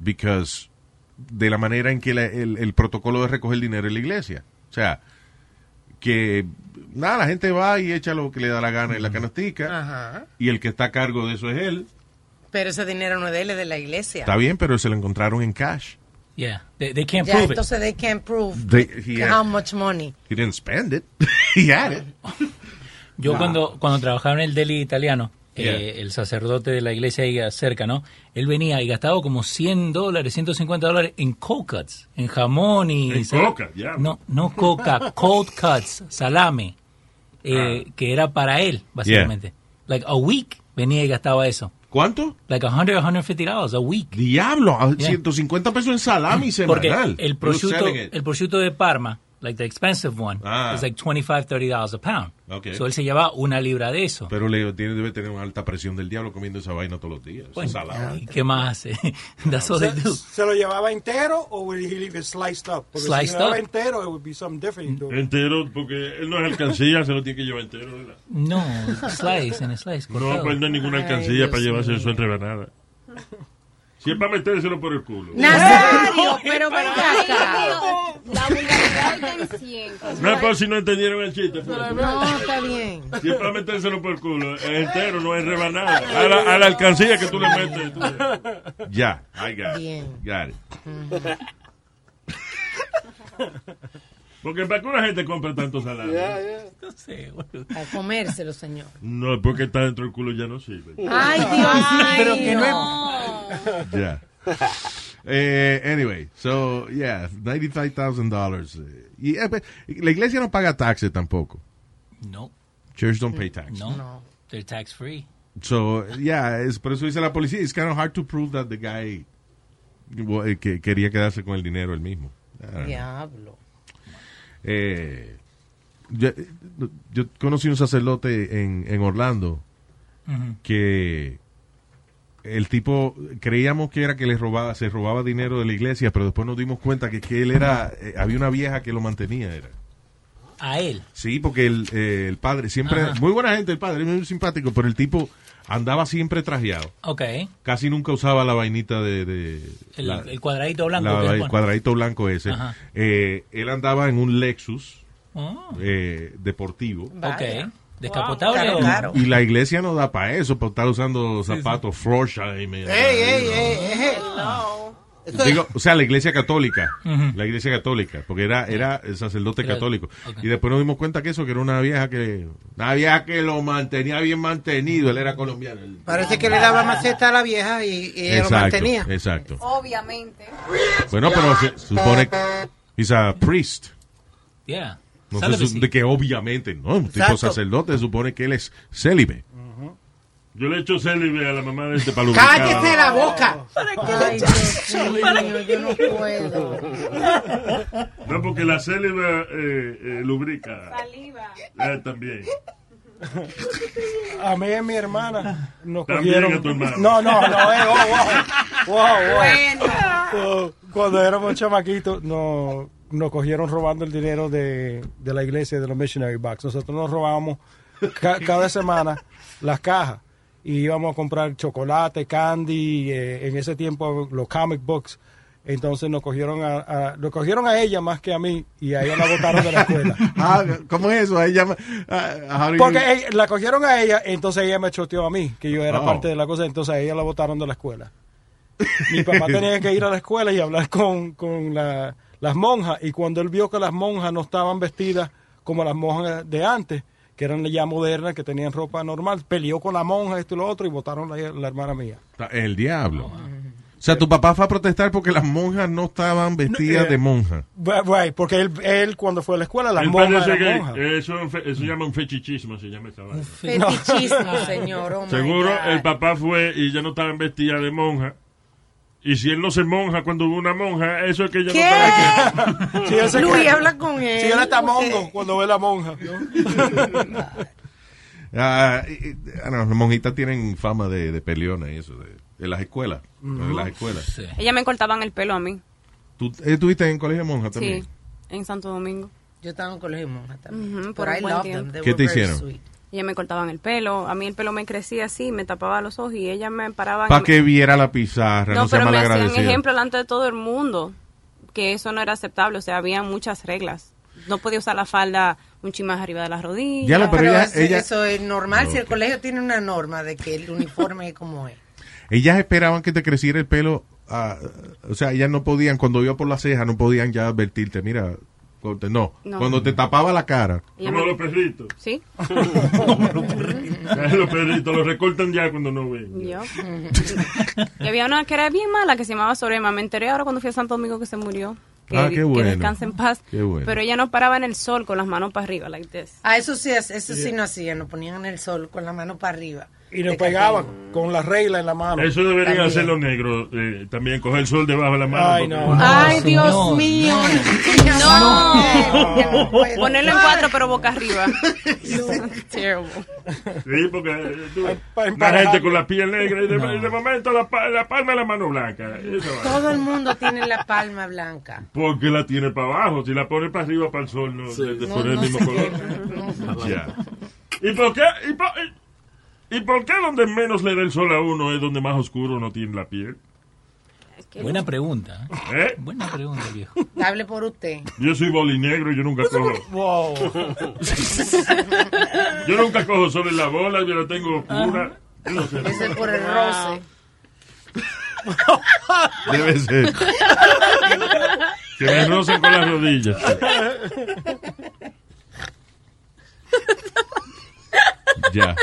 because de la manera en que la- el, el protocolo de recoger dinero en la iglesia. O sea, que nada, la gente va y echa lo que le da la gana en la canastica Ajá. y el que está a cargo de eso es él. Pero ese dinero no es de él, es de la iglesia. Está bien, pero se lo encontraron en cash. Yeah, they, they can't Ya, prove it. entonces they can't prove They- he had- how much money. He didn't spend it. (laughs) He had it. (laughs) Yo Wow. cuando, cuando trabajaba en el deli italiano, eh, Yeah. el sacerdote de la iglesia ahí cerca, ¿no? Él venía y gastaba como 100 dólares, 150 dólares en cold cuts, en jamón y... En coca, ya. No, no coca, cold cuts, salame, eh, que era para él, básicamente. Like a week venía y gastaba eso. ¿Cuánto? Like 100, 150 dollars a week. Diablo, a Yeah. 150 pesos en salami Porque semanal. el Who's prosciutto, el prosciutto de Parma, like the expensive one, Ah. is like 25, 30 dollars a pound. Okay. So él se lleva una libra de eso. Pero Leo tiene, debe tener una alta presión del diablo comiendo esa vaina todos los días. Bueno, Salado. ¿y ¿Qué más hace? (laughs) That's all they do. ¿Se lo llevaba entero o would he leave it sliced up? Porque Sliced si lo llevaba up. entero, it would be something different. Entero, porque él no es alcancía, se lo tiene que llevar entero. ¿verdad? No, slice, en slice, No, pues no hay ninguna Ay, alcancía Dios para llevarse mío. eso en rebanada. Si es para metérselo por el culo. Nazario, (laughs) pero ven acá. La vulgaridad en 100. No es por si no entendieron el chiste. pues. No, está bien. Si es para metérselo por el culo, es entero, no es rebanada. A la, a la alcancía que tú le metes. tú- Ya, I got it. Bien. Got it. Porque para que una gente compre tanto salami. No sé, boludo. A comérselo, señor. No, porque está dentro del culo ya no sirve. Ay, Dios mío. Pero que no Ya. Eh, anyway, so, yeah, $95,000. eh, Y eh, pues, la iglesia no paga taxes tampoco. No. Church don't pay taxes. No. They're tax free. So, yeah, es, por eso dice la policía, it's kind of hard to prove that the guy well, eh, que quería quedarse con el dinero él mismo. Diablo. Eh, yo, yo conocí un sacerdote en, en Orlando que el tipo creíamos que era que le robaba se robaba dinero de la iglesia pero después nos dimos cuenta que, que él era eh, había una vieja que lo mantenía era A él. sí porque el, eh, el padre siempre Ajá. muy buena gente el padre muy simpático pero el tipo andaba siempre trajeado Ok. casi nunca usaba la vainita de, de- El, la- el cuadradito blanco. la- que el cuadradito blanco ese Ajá. Eh, él andaba en un Lexus Oh. eh, deportivo Ok. ¿Descapotable o...? y la iglesia no da para eso, para estar usando zapatos Florsheim. eh, Ey, ey, ey, ey. No. Digo, o sea, la iglesia católica, la iglesia católica, porque era, era el sacerdote Era- católico. Y después nos dimos cuenta que eso, que era una vieja que, una vieja que lo mantenía bien mantenido, él era colombiano. él- Parece que le daba maceta a la vieja y, lo mantenía. exacto. Obviamente. Bueno, pero se supone que he's a priest. Yeah. No se de que obviamente, no, un tipo sacerdote se supone que él es célibe. Yo le echo célibe a la mamá de este palo. ¡Cállese la boca! Ay, Dios mío, yo no puedo. (laughs) No, porque la célibe eh, eh, lubrica. Saliva. Eh, también. A mí y a mi hermana nos También cogieron. a tu hermana. No, no, no, eh, oh, wow, wow, wow. Bueno. So, Cuando éramos chamaquitos, nos, nos cogieron robando el dinero de, de la iglesia de los missionary box. Nosotros nos robábamos ca- cada semana las cajas y íbamos a comprar chocolate, candy, eh, en ese tiempo los comic books. Entonces nos cogieron a, a- nos cogieron a ella más que a mí y a ella la botaron de la escuela. (laughs) Ah, ¿cómo es eso? Do you- Porque ella- la cogieron a ella, entonces ella me choteó a mí, que yo era Oh. parte de la cosa, entonces a ella la botaron de la escuela. Mi papá tenía que ir a la escuela y hablar con, con la- las monjas, y cuando él vio que las monjas no estaban vestidas como las monjas de antes, que eran ya modernas, que tenían ropa normal, peleó con la monja, esto y lo otro, y votaron la, la hermana mía. El diablo. O sea, tu papá fue a protestar porque las monjas no estaban vestidas No, eh, de monja. Right, porque él, él cuando fue a la escuela, las Él monjas eran eso, se llama un fechichismo, se llama esa vaina. Fetichismo, señor. Oh Seguro el papá fue y ya no estaban vestidas de monja. Y si él no se monja cuando hubo una monja, eso es que ella ¿Qué? no Sí, él se Luis, cree- habla con él. Sí, él está mongo cuando ve la monja. (laughs) Ah, y- ah, no, las monjitas tienen fama de, de peleonas y eso, de, de las escuelas. De las escuelas. Ella me cortaban el pelo a mí. ¿Tú eh, estuviste en colegio de monjas también? Sí, en Santo Domingo. Yo estaba en colegio de monja también. Por I them. They ¿Qué were te hicieron? sweet. Ella me cortaban el pelo. A mí el pelo me crecía así, me tapaba los ojos y ella me paraba. Para que viera la pizarra, no, No, sea pero me hacían ejemplo delante de todo el mundo. Que eso no era aceptable. O sea, había muchas reglas. No podía usar la falda un chin más arriba de las rodillas. Ya la- pero Pero ella- eso, ella- eso es normal. Si el colegio tiene una norma de que el uniforme es como es. Ellas esperaban que te creciera el pelo, ah, o sea, ellas no podían, cuando iba por la ceja, no podían ya advertirte, mira, no, No. cuando te tapaba la cara. Como los perritos. Sí. (laughs) los perritos los recortan ya cuando no ven. Yo. y había una que era bien mala que se llamaba Sorema. Me enteré ahora cuando fui a Santo Domingo que se murió. Que, Ah, qué que bueno. descanse en paz. Qué bueno. Pero ella no paraba en el sol con las manos para arriba, like this. Ah, eso sí, eso sí no hacían. Nos ponían en el sol con la mano para arriba. Y nos De pegaban con la regla en la mano. Eso deberían hacer los negros, eh, también coger el sol debajo de la mano. Ay, porque- no. Ay, Dios mío. No. puedo. Ponerlo en cuatro pero boca arriba. (laughs) Terrible. Sí, porque eh, tú- para la gente con la piel negra y de, y de momento la, la palma de la mano blanca. Eso. Todo el mundo tiene la palma blanca. Porque la tiene para abajo. Si la pone para arriba, para el sol, no, de- de No, poner no el mismo color. Ya. ¿Y por qué? ¿Y por, y- y por qué donde menos le da el sol a uno es donde más oscuro uno tiene la piel? Buena pregunta. ¿Eh? Buena pregunta, viejo. Hable por usted. Yo soy bolinegro y yo nunca cojo. Wow. Yo nunca cojo sol en la bola, yo la tengo no sé. Ese es por el roce. (laughs) Debe ser. Que me rocen con las rodillas. Ya.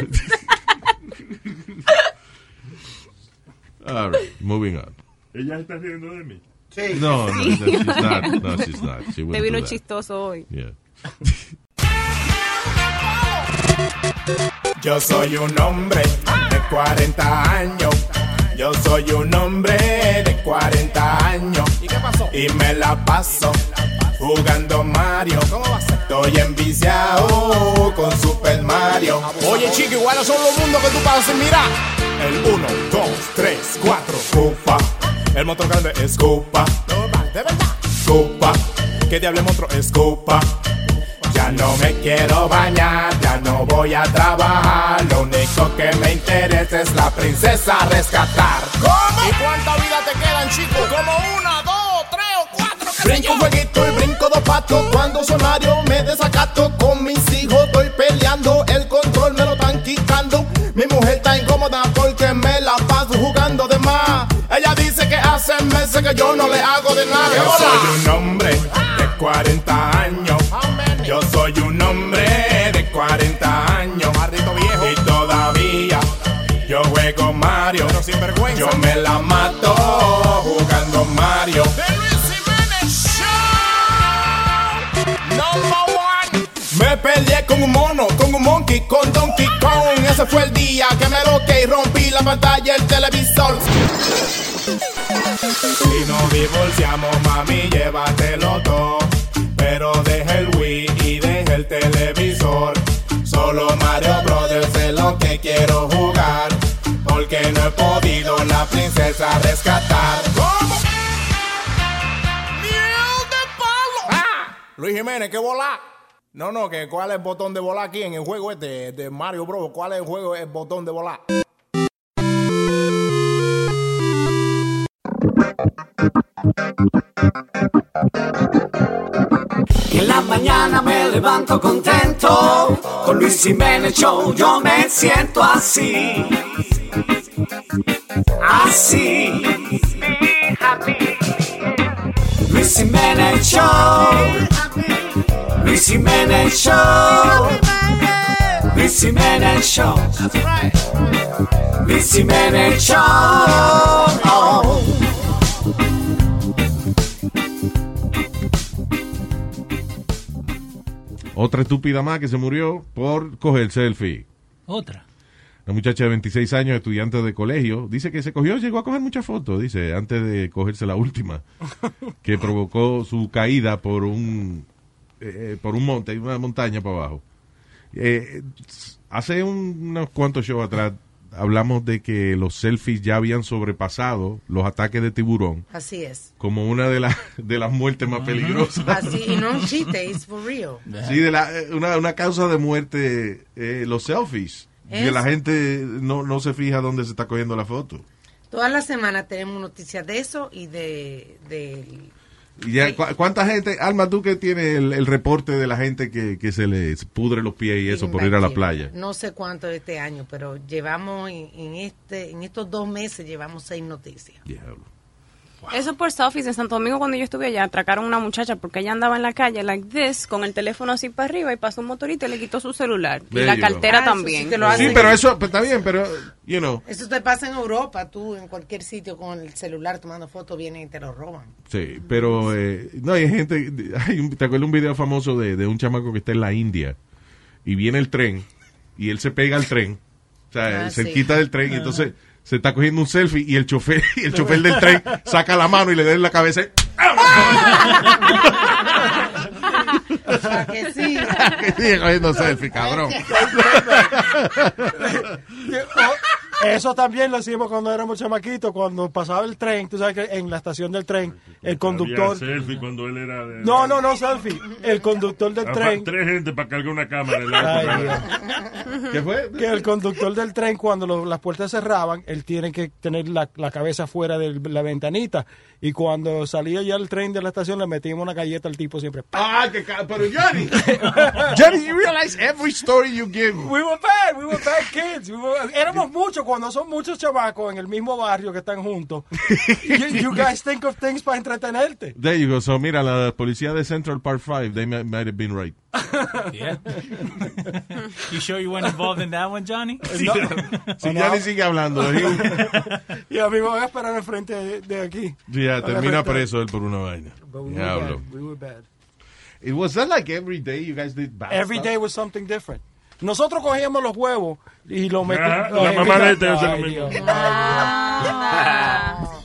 All right, moving on. Ella está riendo de mí. No, no, Sí. she's not. No, she's not. She Te vino chistoso hoy. Yeah. (laughs) Yo soy un hombre de 40 años. Yo soy un hombre de 40 años. ¿Y qué pasó? Y me la paso jugando Mario. ¿Cómo va a ser? Estoy enviciado con Super Mario. Oye, chico, iguales son los mundos que tú pasas mira. El 1, 2, 3, 4. Cupa. El motor grande es Cupa. De verdad. Cupa. ¿Qué diable monstruo es? Ya no me quiero bañar, ya no voy a trabajar. Lo único que me interesa es la princesa a rescatar. ¿Cómo? ¿Y cuánta vida te quedan, chicos? Como una, dos, tres o cuatro. Brinco un jueguito y brinco Cuando soy Mario me desacato con mis hijos. Estoy peleando, el control me lo están quitando. Mi mujer está incómoda porque me la paso jugando de más. Ella dice que hace meses que yo no le hago de nada. Yo soy un hombre de 40 años. Yo soy un hombre de 40 años. Peleé con un mono, con un monkey, con Donkey Kong. Ese fue el día que me loqué y rompí la pantalla del televisor. Si nos divorciamos, mami, llévatelo todo. Pero deja el Wii y deja el televisor. Solo Mario Brothers es lo que quiero jugar. Porque no he podido la princesa rescatar. ¿Cómo? ¡Miel de palo! ¡Ah! Luis Jiménez, ¿qué volá? No, no, que cuál es el botón de volar aquí en el juego este de Mario Bros. ¿Cuál es el juego, el botón de volar? En la mañana me levanto contento, con Luis Jiménez Show yo me siento así, así. Luis Jiménez Show, Luis Jiménez Show, Luis Jiménez Show, Luis Jiménez Show. Otra estúpida más que se murió por coger selfie. Otra. La muchacha de 26 años, estudiante de colegio, dice que se cogió, llegó a coger muchas fotos, dice, antes de cogerse la última, que provocó su caída por un eh, por un monte, una montaña para abajo. Eh, hace un- unos cuantos shows atrás hablamos de que los selfies ya habían sobrepasado los ataques de tiburón Así es. como una de, las de las muertes más peligrosas. Así, y no un chiste, it's for real. Sí, de la, eh, una, una causa de muerte, eh, los selfies. Que Es- la gente no, no se fija dónde se está cogiendo la foto. Todas las semanas tenemos noticias de eso y de, de ya, ¿cu- ¿Cuánta gente, Alma, tú que tienes el, el reporte de la gente que, que se les pudre los pies y eso por ir a la playa? No sé cuánto de este año, pero llevamos en, en este en estos dos meses llevamos seis noticias. Eso por selfies en Santo Domingo cuando yo estuve allá, atracaron a una muchacha porque ella andaba en la calle like this, con el teléfono así para arriba y pasó un motorista y le quitó su celular. There y la you cartera. Ah, también. sí pero eso pues, está bien, pero, you know. Eso te pasa en Europa, tú en cualquier sitio con el celular tomando fotos vienen y te lo roban. Sí, pero eh, no hay gente. (laughs) Hay un, ¿Te acuerdas un video famoso de, de un chamaco que está en la India y viene el tren y él se pega al tren, o sea, Ah, se sí. quita del tren y entonces se está cogiendo un selfie y el chofer (laughs) y el chofer del tren (laughs) saca la mano y le da en la cabeza. ¿A (laughs) que sí? que sigue cogiendo selfie, cabrón. Eso también lo hacíamos cuando éramos chamaquitos, cuando pasaba el tren, tú sabes que en la estación del tren, el conductor... Había selfie cuando él era de... No, no, no, selfie. El conductor del Ah, tren... Tres gente para cargar una cámara Ay. ¿Qué fue? Que el conductor del tren, cuando lo- las puertas cerraban, él tiene que tener la, la cabeza fuera de la ventanita. Y cuando salía ya el tren de la estación, le metíamos una galleta al tipo siempre. Ah, que pero Johnny, (laughs) Johnny, you realize every story you give. We were bad, we were bad kids. We were- éramos muchos cuando son muchos chamacos en el mismo barrio que están juntos, (laughs) you, you guys think of things para entretenerte. There you go. So, mira, la policía de Central Park 5, they might, might have been right. (laughs) Yeah. you sure you weren't involved in that one, Johnny? Si ya ni sigue hablando. (laughs) y a mí me voy a esperar enfrente de, de aquí. Ya, a termina preso él por una vaina. But we were Diablo. bad. We were bad. It was that like every day you guys did bad Every stuff? day was something different. Nosotros cogíamos los huevos y los Ah, metíamos. la mamá de este hace lo mismo. Dios.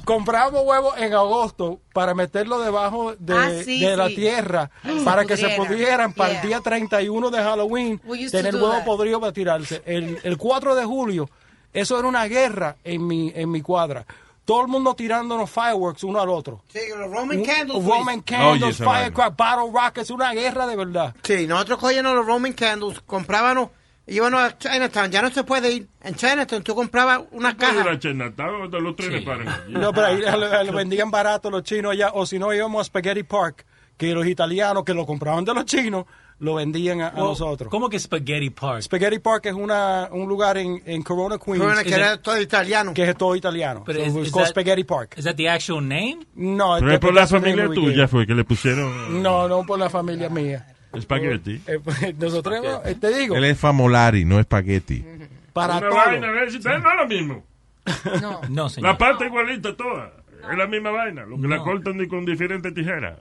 Comprábamos huevos en agosto para meterlo debajo de, Ah, sí, de la sí. tierra Se para que se pudieran para Yeah. el día 31 de Halloween We used to tener do huevo that. podrido para tirarse. El, el 4 de julio, eso era una guerra en mi, en mi cuadra. Todo el mundo tirándonos fireworks uno al otro. Sí, los Roman Un- candles. Roman candles, Oye, esa vaina. firecrack, battle rockets, una guerra de verdad. Sí, nosotros cogíamos los Roman candles, comprábamos, íbamos a Chinatown, ya no se puede ir. En Chinatown tú comprabas una ¿Puedo ir caja. a Chinatown? ¿Dónde los trenes paran? No, pero ahí lo, lo (laughs) vendían barato los chinos allá, o si no íbamos a Spaghetti Park, que los italianos que lo compraban de los chinos, lo vendían a, a Well, nosotros. ¿Cómo que Spaghetti Park? Spaghetti Park es una, un lugar en, en Corona, Queens, Corona, que era todo italiano. que es todo italiano. But So that- Spaghetti Park. That the actual name? No, Pero es por la familia tuya fue que le pusieron No, no por la familia mía. espagueti. Eh, (laughs) pues, Nosotros, eh, te digo, Él es famolari, no espagueti. para Una todo. vaina, no es lo mismo. (laughs) No. No, señor. La pata igualita toda. Es la misma vaina. Lo que la cortan ni con diferentes tijeras.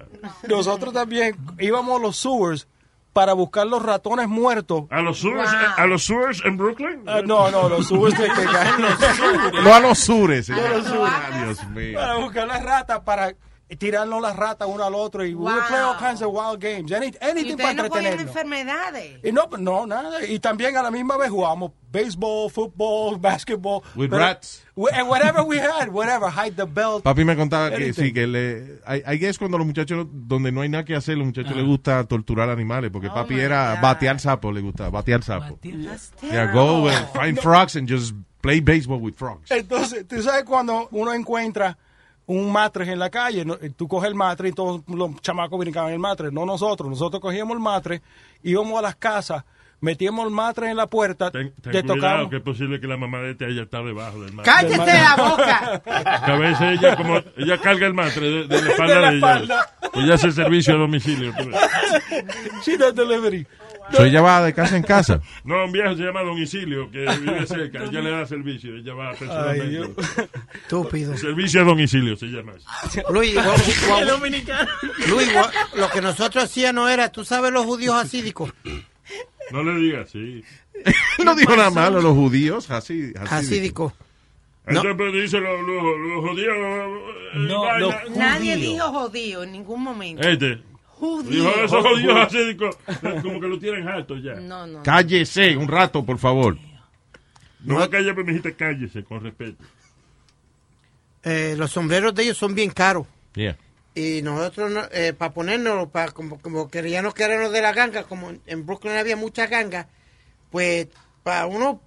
Nosotros también íbamos a los sewers para buscar los ratones muertos. ¿A los sewers, Wow. a los sewers en Brooklyn? Ah, no, no, los sewers de que (laughs) caen los No a los sures, señor. los sures. Ah, Dios mío. para buscar las ratas, para tirarnos las ratas uno al otro y we would play all Wow. kinds of wild games. Any, Y anything para ustedes no entretenernos. enfermedades. Y no, no, nada. Y también a la misma vez jugábamos baseball, football, (laughs) basketball. With pero- rats. we- And whatever we had, whatever, hide the belt. Papi me contaba que Anything. sí, que le... I, I guess cuando los muchachos, donde no hay nada que hacer, los muchachos les gusta torturar animales, porque papi my era God. batear sapo, le gustaba, batear sapo. Yeah, go and find frogs and just play baseball with frogs. Entonces, tú sabes cuando uno encuentra un matres en la calle, no- tú coges el matres y todos los chamacos brincaban el matres, no nosotros, nosotros cogíamos el matres, íbamos a las casas, metíamos el matres en la puerta, Ten, ten te tocamos. que es posible que la mamá de este haya estado debajo del matre. ¡Cállate la boca! Que a veces ella, como, ella carga el matre de, de la (laughs) espalda De de, la ella. espalda. Ella hace servicio a domicilio. She does (laughs) delivery. So ella va de casa en casa. (laughs) No, un viejo se llama Don Isilio, que vive cerca. Ella le da servicio. Ella va personalmente. Estúpido. servicio a Don Isilio se llama. (laughs) Luis, (laughs) dominicano. Luis, guau, lo que nosotros hacíamos era, tú sabes los judíos asídicos. No le digas, sí. no dijo nada malo los judíos, así. así Asídicos. Entonces, dice los los- los judíos. eh, No, los- Nadie Judío. dijo jodido en ningún momento. Este. Judío. Dijo esos judíos asídicos, como que lo tienen alto ya. No, no. Cállese un rato, por favor. No pero me dijiste cállese, con respeto. Eh, los sombreros de ellos son bien caros. Yeah. Y nosotros, no- eh, para ponernos, para, como, como queríamos que éramos de la ganga, como en Brooklyn había mucha ganga, pues para uno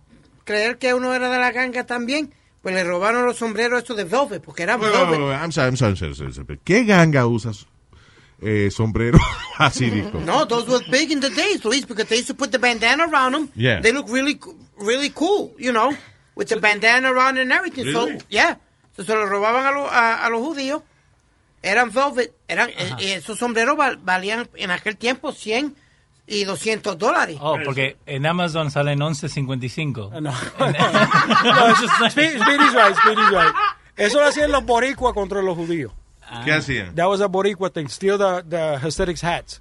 creer que uno era de la ganga también, pues le robaron los sombreros estos de velvet, porque eran Wait, wait, velvet. wait, wait, I'm sorry, I'm sorry, I'm sorry, I'm sorry. ¿Qué ganga usas eh, sombrero (laughs) asírico? No, those were big in the days, Luis, because they used to put the bandana around them. Yeah. They look really, really cool, you know, with the bandana around and everything. Really? So, yeah. So, se lo robaban a, lo- a, a los judíos. Eran velvet. Eran, eh, eh, esos sombreros val- valían en aquel tiempo 100 y 200 dólares. Oh, porque en Amazon salen 11.55. No, (laughs) (laughs) no Speed- Speedy's right, Speedy's right. Eso lo hacían los boricuas contra los judíos. ¿Qué hacían? That was a boricua thing. Steal the, the Hasidics hats.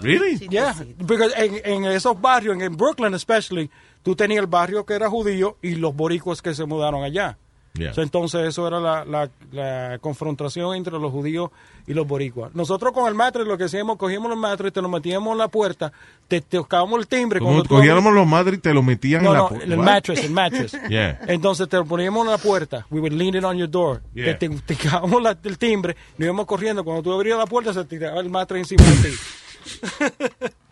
Really? Yeah, because en, en esos barrios, en, en Brooklyn especially, tú tenías el barrio que era judío y los boricuas que se mudaron allá. Yeah. So, entonces eso era la, la, la confrontación entre los judíos y los boricuas. Nosotros con el matre lo que hacíamos, cogíamos los matres, te lo metíamos en la puerta, te te tocábamos el timbre. Cuando cogíamos los madres y te lo metían no, en la no, pu- el mattress, el mattress. (laughs) Yeah. Entonces te lo poníamos en la puerta. We would lean it on your door. Yeah. Te, te, tocábamos la- el timbre, nos íbamos corriendo. Cuando tú abrías la puerta, se tiraba el mattress encima de ti. (laughs)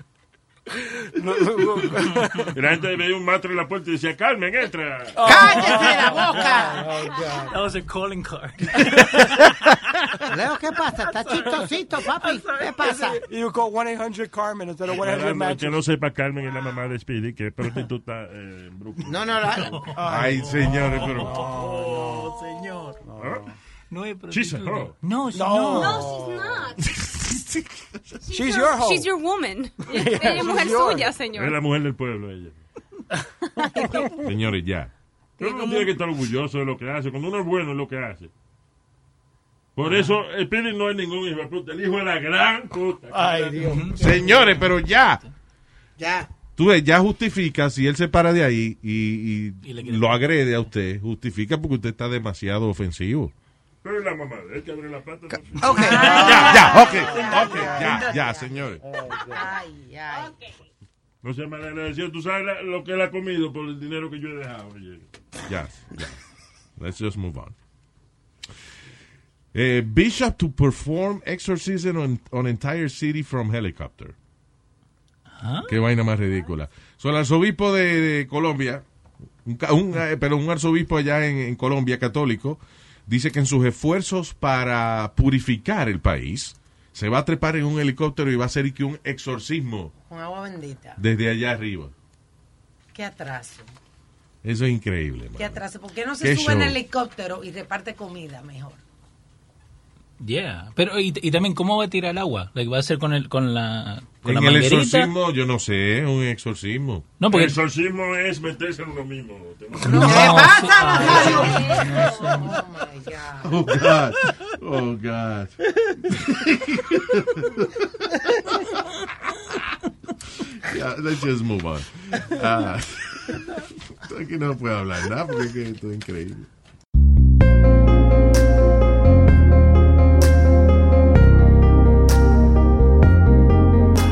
Y la gente veía un matre en la puerta y decía, Carmen, entra. ¡Cállese la boca! That was a calling card. (laughs) Leo, ¿qué pasa? ¿Está chistosito, papi? (laughs) ¿Qué pasa? You call 1-800 Carmen instead of 1-800 Caramba, Matches. que no sepa Carmen es la mamá de Speedy, que es prostituta eh, en Brooklyn. No, no, la- Ay, señores, pero. Oh, señor. No es prostituta. No, No. No, she's not. She's your hoe. She's your woman. (laughs) Ella es mujer suya, Es señor. la mujer del pueblo, ella. (laughs) Señores, ya. Pero uno tiene que estar orgulloso de lo que hace. Cuando uno es bueno en lo que hace. Por eso, Speedy no es ningún hijo de puta. El hijo de la gran puta. Ay, Dios. Señores, pero ya. Ya. Tú ves, ya justifica si él se para de ahí y, y lo agrede a usted. Justifica porque usted está demasiado ofensivo. Pero es la mamá de él que abre la pata. (laughs) Ok. Ya, ya, ok, ok, ya, ya, señores. Ay, ay. No sea malagradecido. Tú sabes la- lo que él ha comido por el dinero que yo he dejado ayer. Ya, ya. Let's just move on. Eh, Bishop to perform exorcism on, on entire city from helicopter. Qué vaina más ridícula. So, el arzobispo de, de Colombia, un, un, eh, pero un arzobispo allá en, en Colombia católico, dice que en sus esfuerzos para purificar el país, se va a trepar en un helicóptero y va a hacer que un exorcismo Con agua bendita. desde allá arriba. Qué atraso. Eso es increíble. Qué mano. atraso. ¿Por qué no se Qué sube en show. helicóptero y reparte comida mejor? Yeah. Pero, y, y también, ¿cómo va a tirar el agua? Like, ¿Va a ser con, el, con la, con En la el exorcismo, yo no sé, un exorcismo. No, porque- El exorcismo es meterse en uno mismo. No, (laughs) Oh, God. Oh, God. Yeah, let's just move on. Ah, (laughs) aquí no puedo hablar nada porque es que esto es increíble.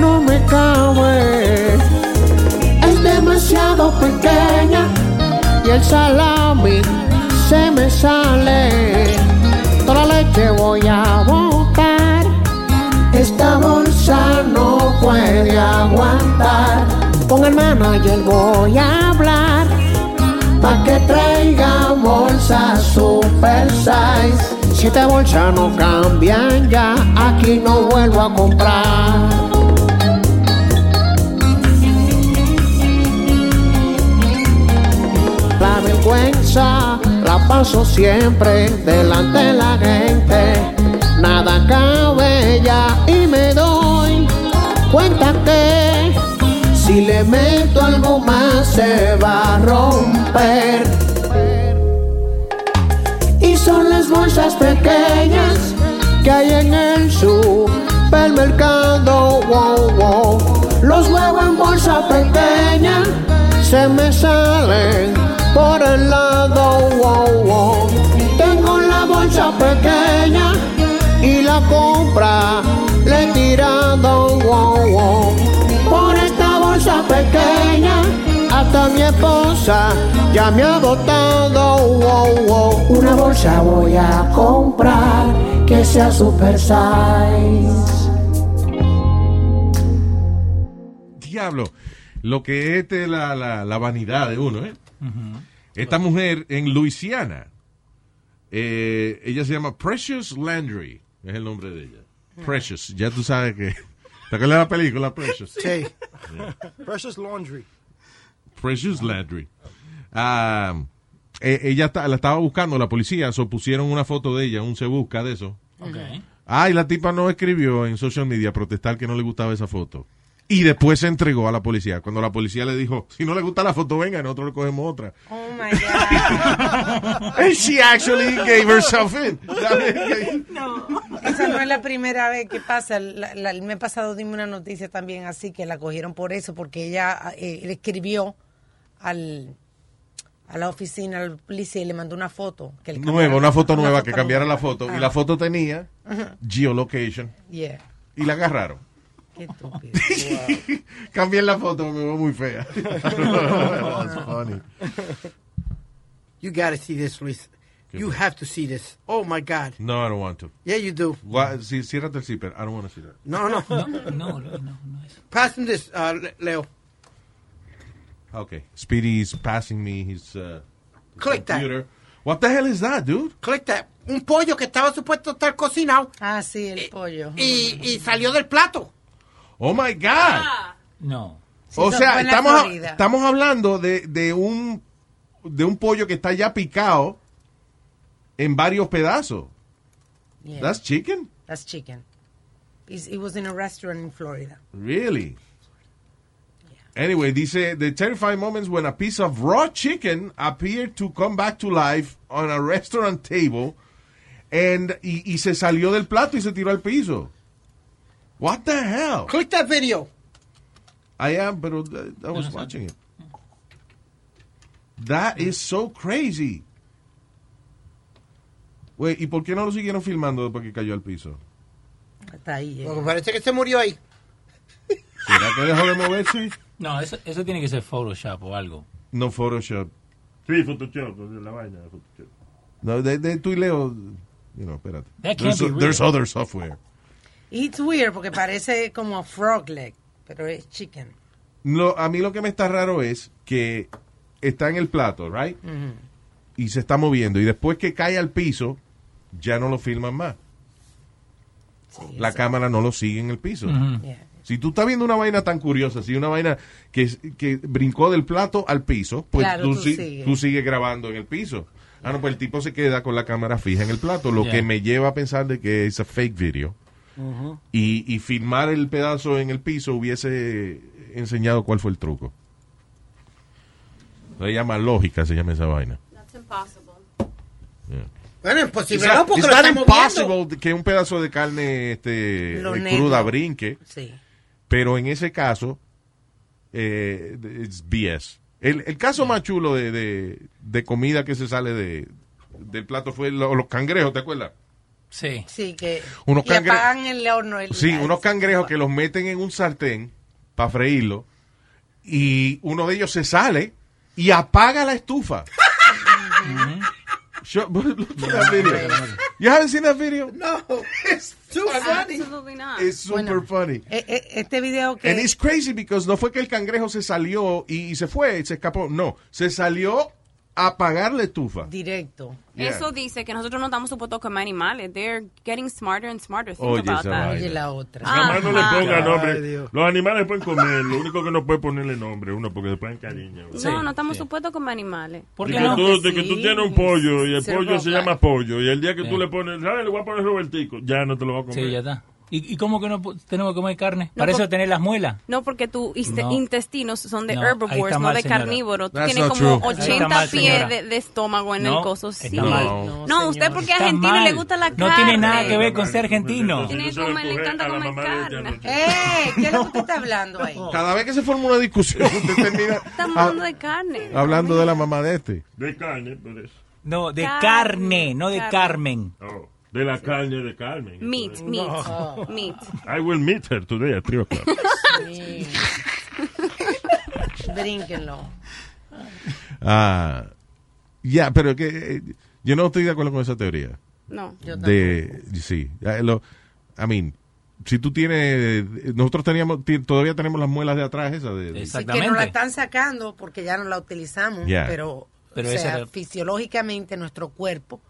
no me cabe. Es demasiado pequeña y el salami se me sale. Toda la leche voy a botar. Esta bolsa no puede aguantar. Con el manager voy a hablar. Pa' que traiga bolsas super size. Si esta bolsa no cambian ya, aquí no vuelvo a comprar. La paso siempre delante de la gente. Nada cabe ya y me doy cuenta que si le meto algo más se va a romper. Y son las bolsas pequeñas que hay en el supermercado. Wow, wow. Los huevos en bolsa pequeña se me salen por el lado. Wow, wow. Tengo la bolsa pequeña y la compra le he tirado. Wow, wow. Por esta bolsa pequeña hasta mi esposa ya me ha botado. Wow, wow. Una bolsa voy a comprar que sea super size. Diablo, lo que es este, la, la, la vanidad de uno, ¿eh? Esta mujer en Luisiana, eh, ella se llama Precious Landry, es el nombre de ella. Precious, ya tú sabes que... ¿Te acuerdas de la película Precious? Sí. Yeah. Precious Laundry. Precious Landry. Ah, eh, ella está- la estaba buscando la policía, so pusieron una foto de ella, un se busca de eso. Ah, y la tipa no escribió en social media a protestar que no le gustaba esa foto. Y después se entregó a la policía. Cuando la policía le dijo, si no le gusta la foto, venga, nosotros le cogemos otra. Oh my God. (laughs) And she actually gave herself in. Esa no es la primera vez que pasa. La- la- el mes pasado dimos una noticia también así que la cogieron por eso, porque ella eh, le escribió al, a la oficina, al policía y le mandó una foto. Que Nueva, una foto nueva, que foto cambiara la foto. Y Ah. la foto tenía geolocation. Yeah. Y la agarraron. Qué (laughs) estúpido. Cambié la foto, me veo muy fea. (laughs) (laughs) That's funny. You gotta see this, Luis. You have to see this. Oh my God. No, I don't want to. Yeah, you do. Gua- Sí, ciérrate el zipper. I don't want to see that. No, no. No, no, no. Pass him this, uh, Le- Leo. Okay. Speedy's passing me his uh, Click that. computer. What the hell is that, dude? Click that. Un pollo que estaba supuesto estar cocinado. Ah, sí, el pollo. Y, y salió del plato. Oh my God. No. o sea, estamos, estamos hablando de, de un de un pollo que está ya picado en varios pedazos. Yeah. That's chicken? That's chicken. It's- it was in a restaurant in Florida. Really? Anyway, dice, the terrifying moments when a piece of raw chicken appeared to come back to life on a restaurant table and, y, y se salió del plato y se tiró al piso. What the hell? Click that video. I am, but uh, I was watching it. That is so crazy. Güey, ¿y por qué no lo siguieron filmando después que cayó al piso? Está ahí. eh. Porque parece que se murió ahí. ¿Será que dejó de moverse? No, eso, eso tiene que ser Photoshop o algo. No Photoshop. Sí, Photoshop, la vaina de Photoshop. No, de, de tú y Leo, you know, espérate. That can't There's, be real. there's other software. It's weird porque parece como frog leg, pero es chicken. Lo, a mí lo que me está raro es que está en el plato, right? Y se está moviendo. Y después que cae al piso, ya no lo filman más. La cámara no lo sigue en el piso. Yeah. Si tú estás viendo una vaina tan curiosa, si una vaina que, que brincó del plato al piso, pues Claro, tú, tú si- sigues. tú sigues grabando en el piso. Ah, no, pues el tipo se queda con la cámara fija en el plato, lo Yeah. que me lleva a pensar de que es a fake video. Y, y filmar el pedazo en el piso hubiese enseñado cuál fue el truco. Se llama lógica, se llama esa vaina. That's impossible. Bueno, imposible. No, porque lo estamos viendo. impossible que un pedazo de carne este, eh, cruda brinque, Sí. pero en ese caso, eh, it's BS. El, el caso más chulo de, de, de comida que se sale de, del plato fue lo- los cangrejos, ¿te acuerdas? Sí. Sí, que Unos le apagan el horno. El, Sí, unos cangrejos que los meten en un sartén para freírlo y uno de ellos se sale y apaga la estufa. Show- look at that video. You haven't seen that video? No. (laughs) It's too funny. Absolutely not. It's super funny. Eh, eh, Este video que... And it's crazy because no fue que el cangrejo se salió y, y se fue, se escapó. No, se salió apagar la estufa. Directo. Yeah. Eso dice que nosotros no estamos supuestos a comer animales. They're getting smarter and smarter. Think Oye, about that. Oye, la otra. Nada más no le ponga nombre. Los animales pueden comer, lo único que no puede ponerle nombre, uno, porque después cariño. No, no estamos supuestos a comer animales. ¿Por De que, no? tú, de que tú Sí. tienes un pollo y el pollo se llama pollo y el día que tú Sí. le pones, ¿sabes? Le voy a poner Robertico, ya no te lo va a comer. Sí, ya está. ¿Y, y cómo que no tenemos que comer carne? No, Para eso por- tener las muelas. No, porque tus No. intestinos son de No, herbivores, está no mal, de carnívoros. Tú tienes como true. Ahí está 80 mal, pies de, de estómago en No, el coso. está Sí. mal. No, No, usted porque es argentino y le mal. gusta la No carne. tiene nada que ver con ser argentino. Tiene que Eso comer, le encanta comer carne. ¡Eh! ¿Qué es lo que usted está hablando ahí? Cada vez que se forma una discusión, usted termina (laughs) Estamos hablando de carne. hablando de la mamá de este. De carne, por eso. No, de Carne, no de. Carmen. De la carne de Carmen. Meat, meat, (laughs) meat. I will meet her today at 3 o'clock. Sí. (laughs) Drínquenlo. Ah, ya, pero que eh, yo no estoy de acuerdo con esa teoría. No. Yo de sí lo, I mean si tú tienes nosotros teníamos todavía tenemos las muelas de atrás esas de, de- Sí, que nos la Exactamente. están sacando porque ya no la utilizamos, Yeah. pero, Pero o sea, era- fisiológicamente nuestro cuerpo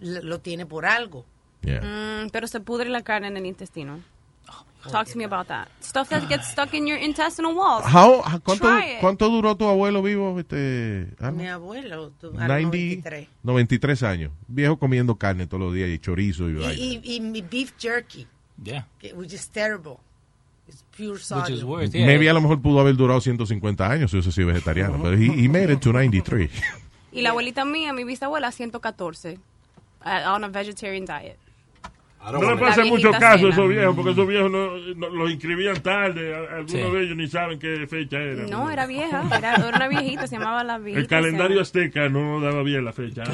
lo tiene por algo. yeah. Mm, pero se pudre la carne en el intestino. Oh, Talk to me about that. Stuff that gets stuck in your intestinal walls. How- ¿cuánto, cuánto duró tu abuelo vivo este? Mi abuelo, tu- a los 90 93. 93 años viejo comiendo carne todos los días y chorizo y, Y, y, y mi beef jerky, Yeah. which is terrible. It's pure Which is worse. yeah. Maybe a lo mejor pudo haber durado 150 años si hubiese sido vegetariano (laughs) pero he, he made it to 93 Y la abuelita mía, mi bisabuela, 114. Uh, on a vegetarian diet. No le hacer mucho caso a esos viejos, porque esos viejos no, no- los inscribían tarde. Algunos Sí. de ellos ni saben qué fecha era. No, era vieja, era, era una viejita, se llamaba la viejita. El calendario azteca no daba bien la fecha. (laughs)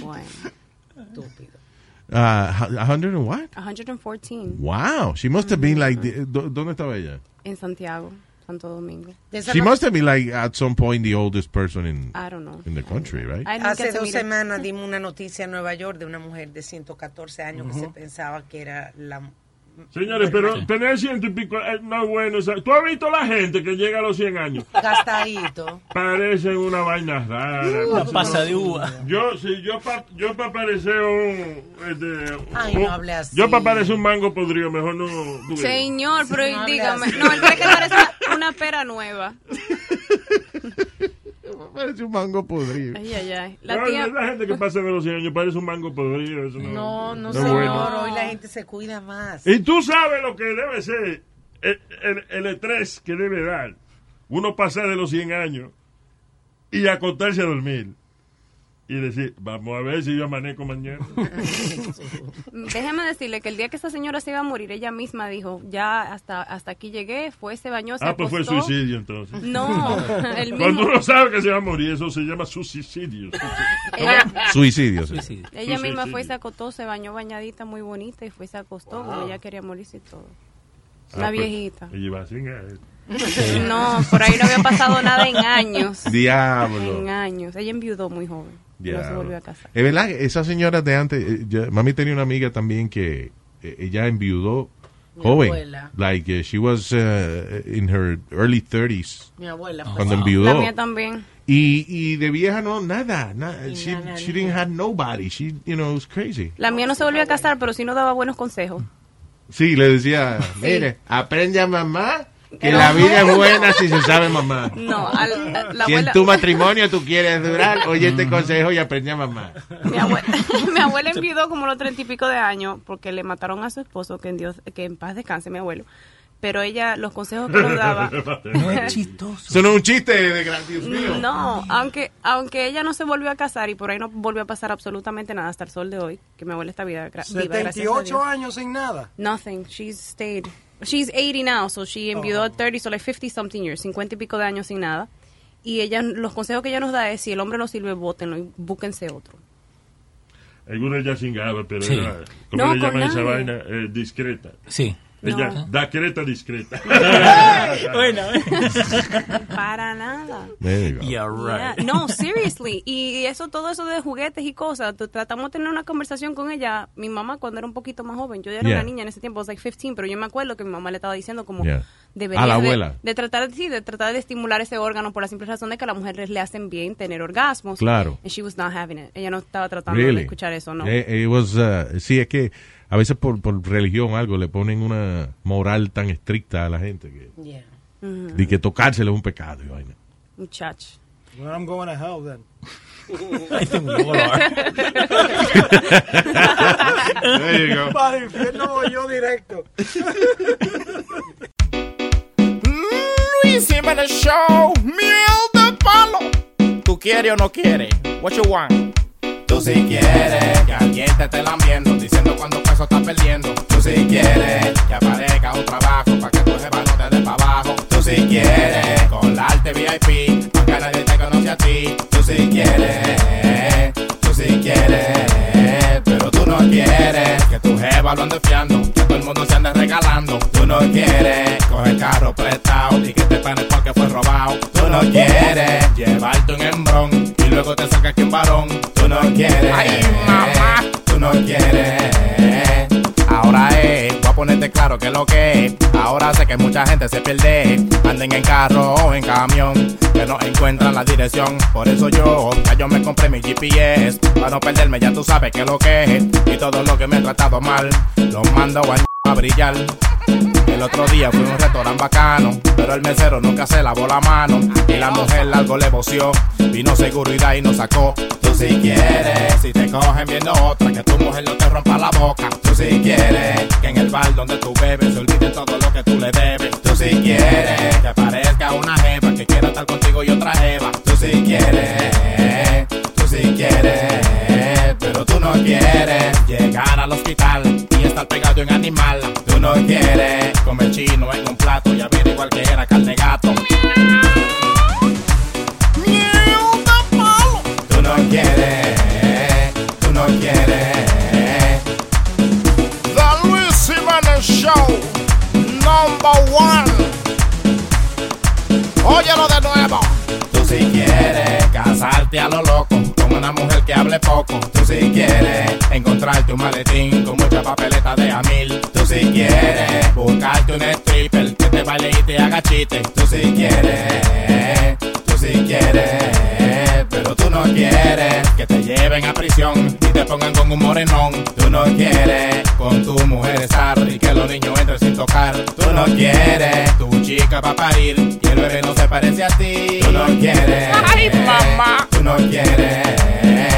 Bueno, Uh, a hundred and what? 114 Wow, she must have been like, the- ¿dó- ¿dónde estaba ella? en Santiago, Santo Domingo. She must have been like at some point the oldest person in I don't know. in the country, right? Hace dos semanas dimos (laughs) una noticia en Nueva York de una mujer de 114 años que se pensaba que era la... Señores, pero tener ciento y pico eh, no es bueno. o sea, ¿Tú has visto la gente que llega a los 100 años? Gastadito. Parecen una vaina rara. Una cosa. pasa de uva. Yo, sí, yo para yo pa parecer un... Este, Ay, un- no hable así. Yo para parecer un mango podrido, mejor no... Señor, pero No hable dígame, no, él cree que parece una pera nueva. (laughs) Parece un mango podrido. Ay, ay, ay. La No, tía, La gente que pasa de los 100 años parece un mango podrido. Eso no, No, no, es señor. bueno. Hoy la gente se cuida más. Y tú sabes lo que debe ser el, el- el estrés que debe dar uno pasar de los 100 años y acostarse a dormir y decir, vamos a ver si yo amanezco mañana. (laughs) déjeme decirle que el día que esa señora se iba a morir, ella misma dijo, ya hasta, hasta aquí llegué, fue, se bañó, se ah, pues fue acostó. suicidio entonces. No, (laughs) el mismo- Cuando uno sabe que se va a morir, eso se llama suicidio. Ella- Suicidio. sí. Ella misma Suicidio. fue, se acostó, se bañó bañadita, muy bonita, y fue, se acostó, como ella quería morirse y todo. Ah, Una pues, viejita. ella iba sin. No, por ahí no había pasado nada en años. Diablo. En años. Ella enviudó muy joven. No se volvió a casar. Es verdad, que esas señoras de antes, eh, yo- mami tenía una amiga también que eh, ella enviudó Mi joven. abuela. Like, eh, she was uh, in her early 30s. Mi abuela fue Cuando así. enviudó. La mía también. Y, y de vieja no, nada. nada. She, nada, she didn't have nobody. She, you know, it was crazy. La mía no se volvió a casar, pero sí nos daba buenos consejos. Sí, le decía, (laughs) mire, aprende a mamá, que la vida es buena si se sabe mamá. No, al- la Si en abuela, tu matrimonio tú quieres durar, oye este consejo y aprende a mamá. mi, abuela, (laughs) (laughs) mi abuela enviudó como los treinta y pico de años porque le mataron a su esposo, que en Dios, que en paz descanse mi abuelo. Pero ella, los consejos que nos daba. (laughs) No es chistoso. Eso no es un chiste de gran Dios mío. No, aunque aunque ella no se volvió a casar y por ahí no volvió a pasar absolutamente nada hasta el sol de hoy, que mi abuela está viva, gra- viva gracias a 78 Dios. años sin nada. Nothing. She's stayed. She's 80 now, so she enviudó at 30, so like 50 something years, 50 y pico de años sin nada. Y ella, los consejos que ella nos da es, si el hombre no sirve, bótenlo y búsquense otro. Algunos ya cingaba, pero Sí. era, ¿cómo No, le llaman esa vaina? Eh, discreta. Sí. Ella, No. da creta discreta. (laughs) (laughs) bueno, Para nada. Yeah, right. Yeah. No, seriously. Y eso, todo eso de juguetes y cosas, tratamos de tener una conversación con ella. Mi mamá cuando era un poquito más joven, yo ya era Yeah. una niña en ese tiempo, I was like 15, pero yo me acuerdo que mi mamá le estaba diciendo como Yeah. Debería A la de- abuela. De, tratar, sí, de tratar de estimular ese órgano por la simple razón de que a las mujeres le hacen bien tener orgasmos. Claro. And she was not having it. Ella no estaba tratando de Really? escuchar eso, no. Eh, it was, uh, sí, es que a veces por, por religión algo le ponen una moral tan estricta a la gente que, Yeah. Ujú. de que tocárselo es un pecado. y vaina. Muchacho. Well, I'm going to hell then. I think we all are. There you go. Para el infierno yo directo. Luis Jiménez Show, miel de palo. ¿Tú quieres o no quieres? What you want? Tú si quieres que alguien te esté lambiendo, diciendo cuando peso estás perdiendo. Tú si quieres que aparezca un trabajo para que tu jeva no te dé para abajo. Tú si quieres colarte VIP, aunque nadie te conoce a ti. Tú si quieres, tú si quieres, no quieres que tu jeva lo ande fiando, que todo el mundo se ande regalando. Tú no quieres coger carro prestado y que te paguen porque fue robado. Tú no quieres llevarte un hembrón y luego te saca aquí un varón. Tú no quieres, Ay, mamá. tú no quieres. Ahora es, ponerte claro que lo que es. Ahora sé que mucha gente se pierde. Anden en carro o en camión, que no encuentran la dirección. Por eso yo, ya yo me compré mi GPS. Para no perderme, ya tú sabes que lo que es. Y todo lo que me he tratado mal, lo mando a, (laughs) a brillar. El otro día fui a un restaurante bacano, pero el mesero nunca se lavó la mano. Y la mujer algo le voció, vino seguridad y nos sacó. Tú si quieres, si te cogen viendo otra, que tu mujer no te rompa la boca. Tú si quieres, que en el bar donde tú bebes se olvide todo lo que tú le debes. Tú si quieres, que parezca una jeva, que quiera estar contigo y otra jeva. Tú si quieres, tú si quieres, pero tú no quieres llegar al hospital y estar pegado en animal. Tú no quieres comer chino en un plato y abrir igual que era carne gato. Tú no quieres, tú no quieres. The Luis Jiménez Show, number one. Óyelo de nuevo. Tú si quieres casarte a lo loco una mujer que hable poco. Tú si quieres encontrarte un maletín con mucha papeleta de a mil. Tú si quieres buscarte un stripper que te baile y te haga chiste. Tú si quieres, tú si quieres, pero tú no quieres que te lleven a prisión te pongan con un morenón. Tú no quieres con tu mujer estar y que los niños entren sin tocar. Tú no quieres tu chica va a parir y el bebé no se parece a ti. Tú no quieres, Ay, mamá. tú no quieres.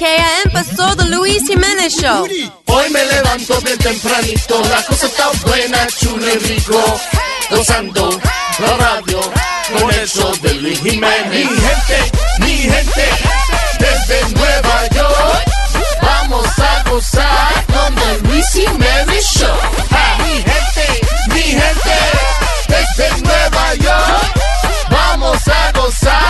Que ya empezó The Luis Jiménez Show. Hoy me levanto bien tempranito, la cosa está buena, chulo y rico. Gozando la radio con el show de Luis Jiménez. Mi gente, mi gente, desde Nueva York, vamos a gozar con el Luis Jiménez Show. Ah, mi gente, mi gente, desde Nueva York, vamos a gozar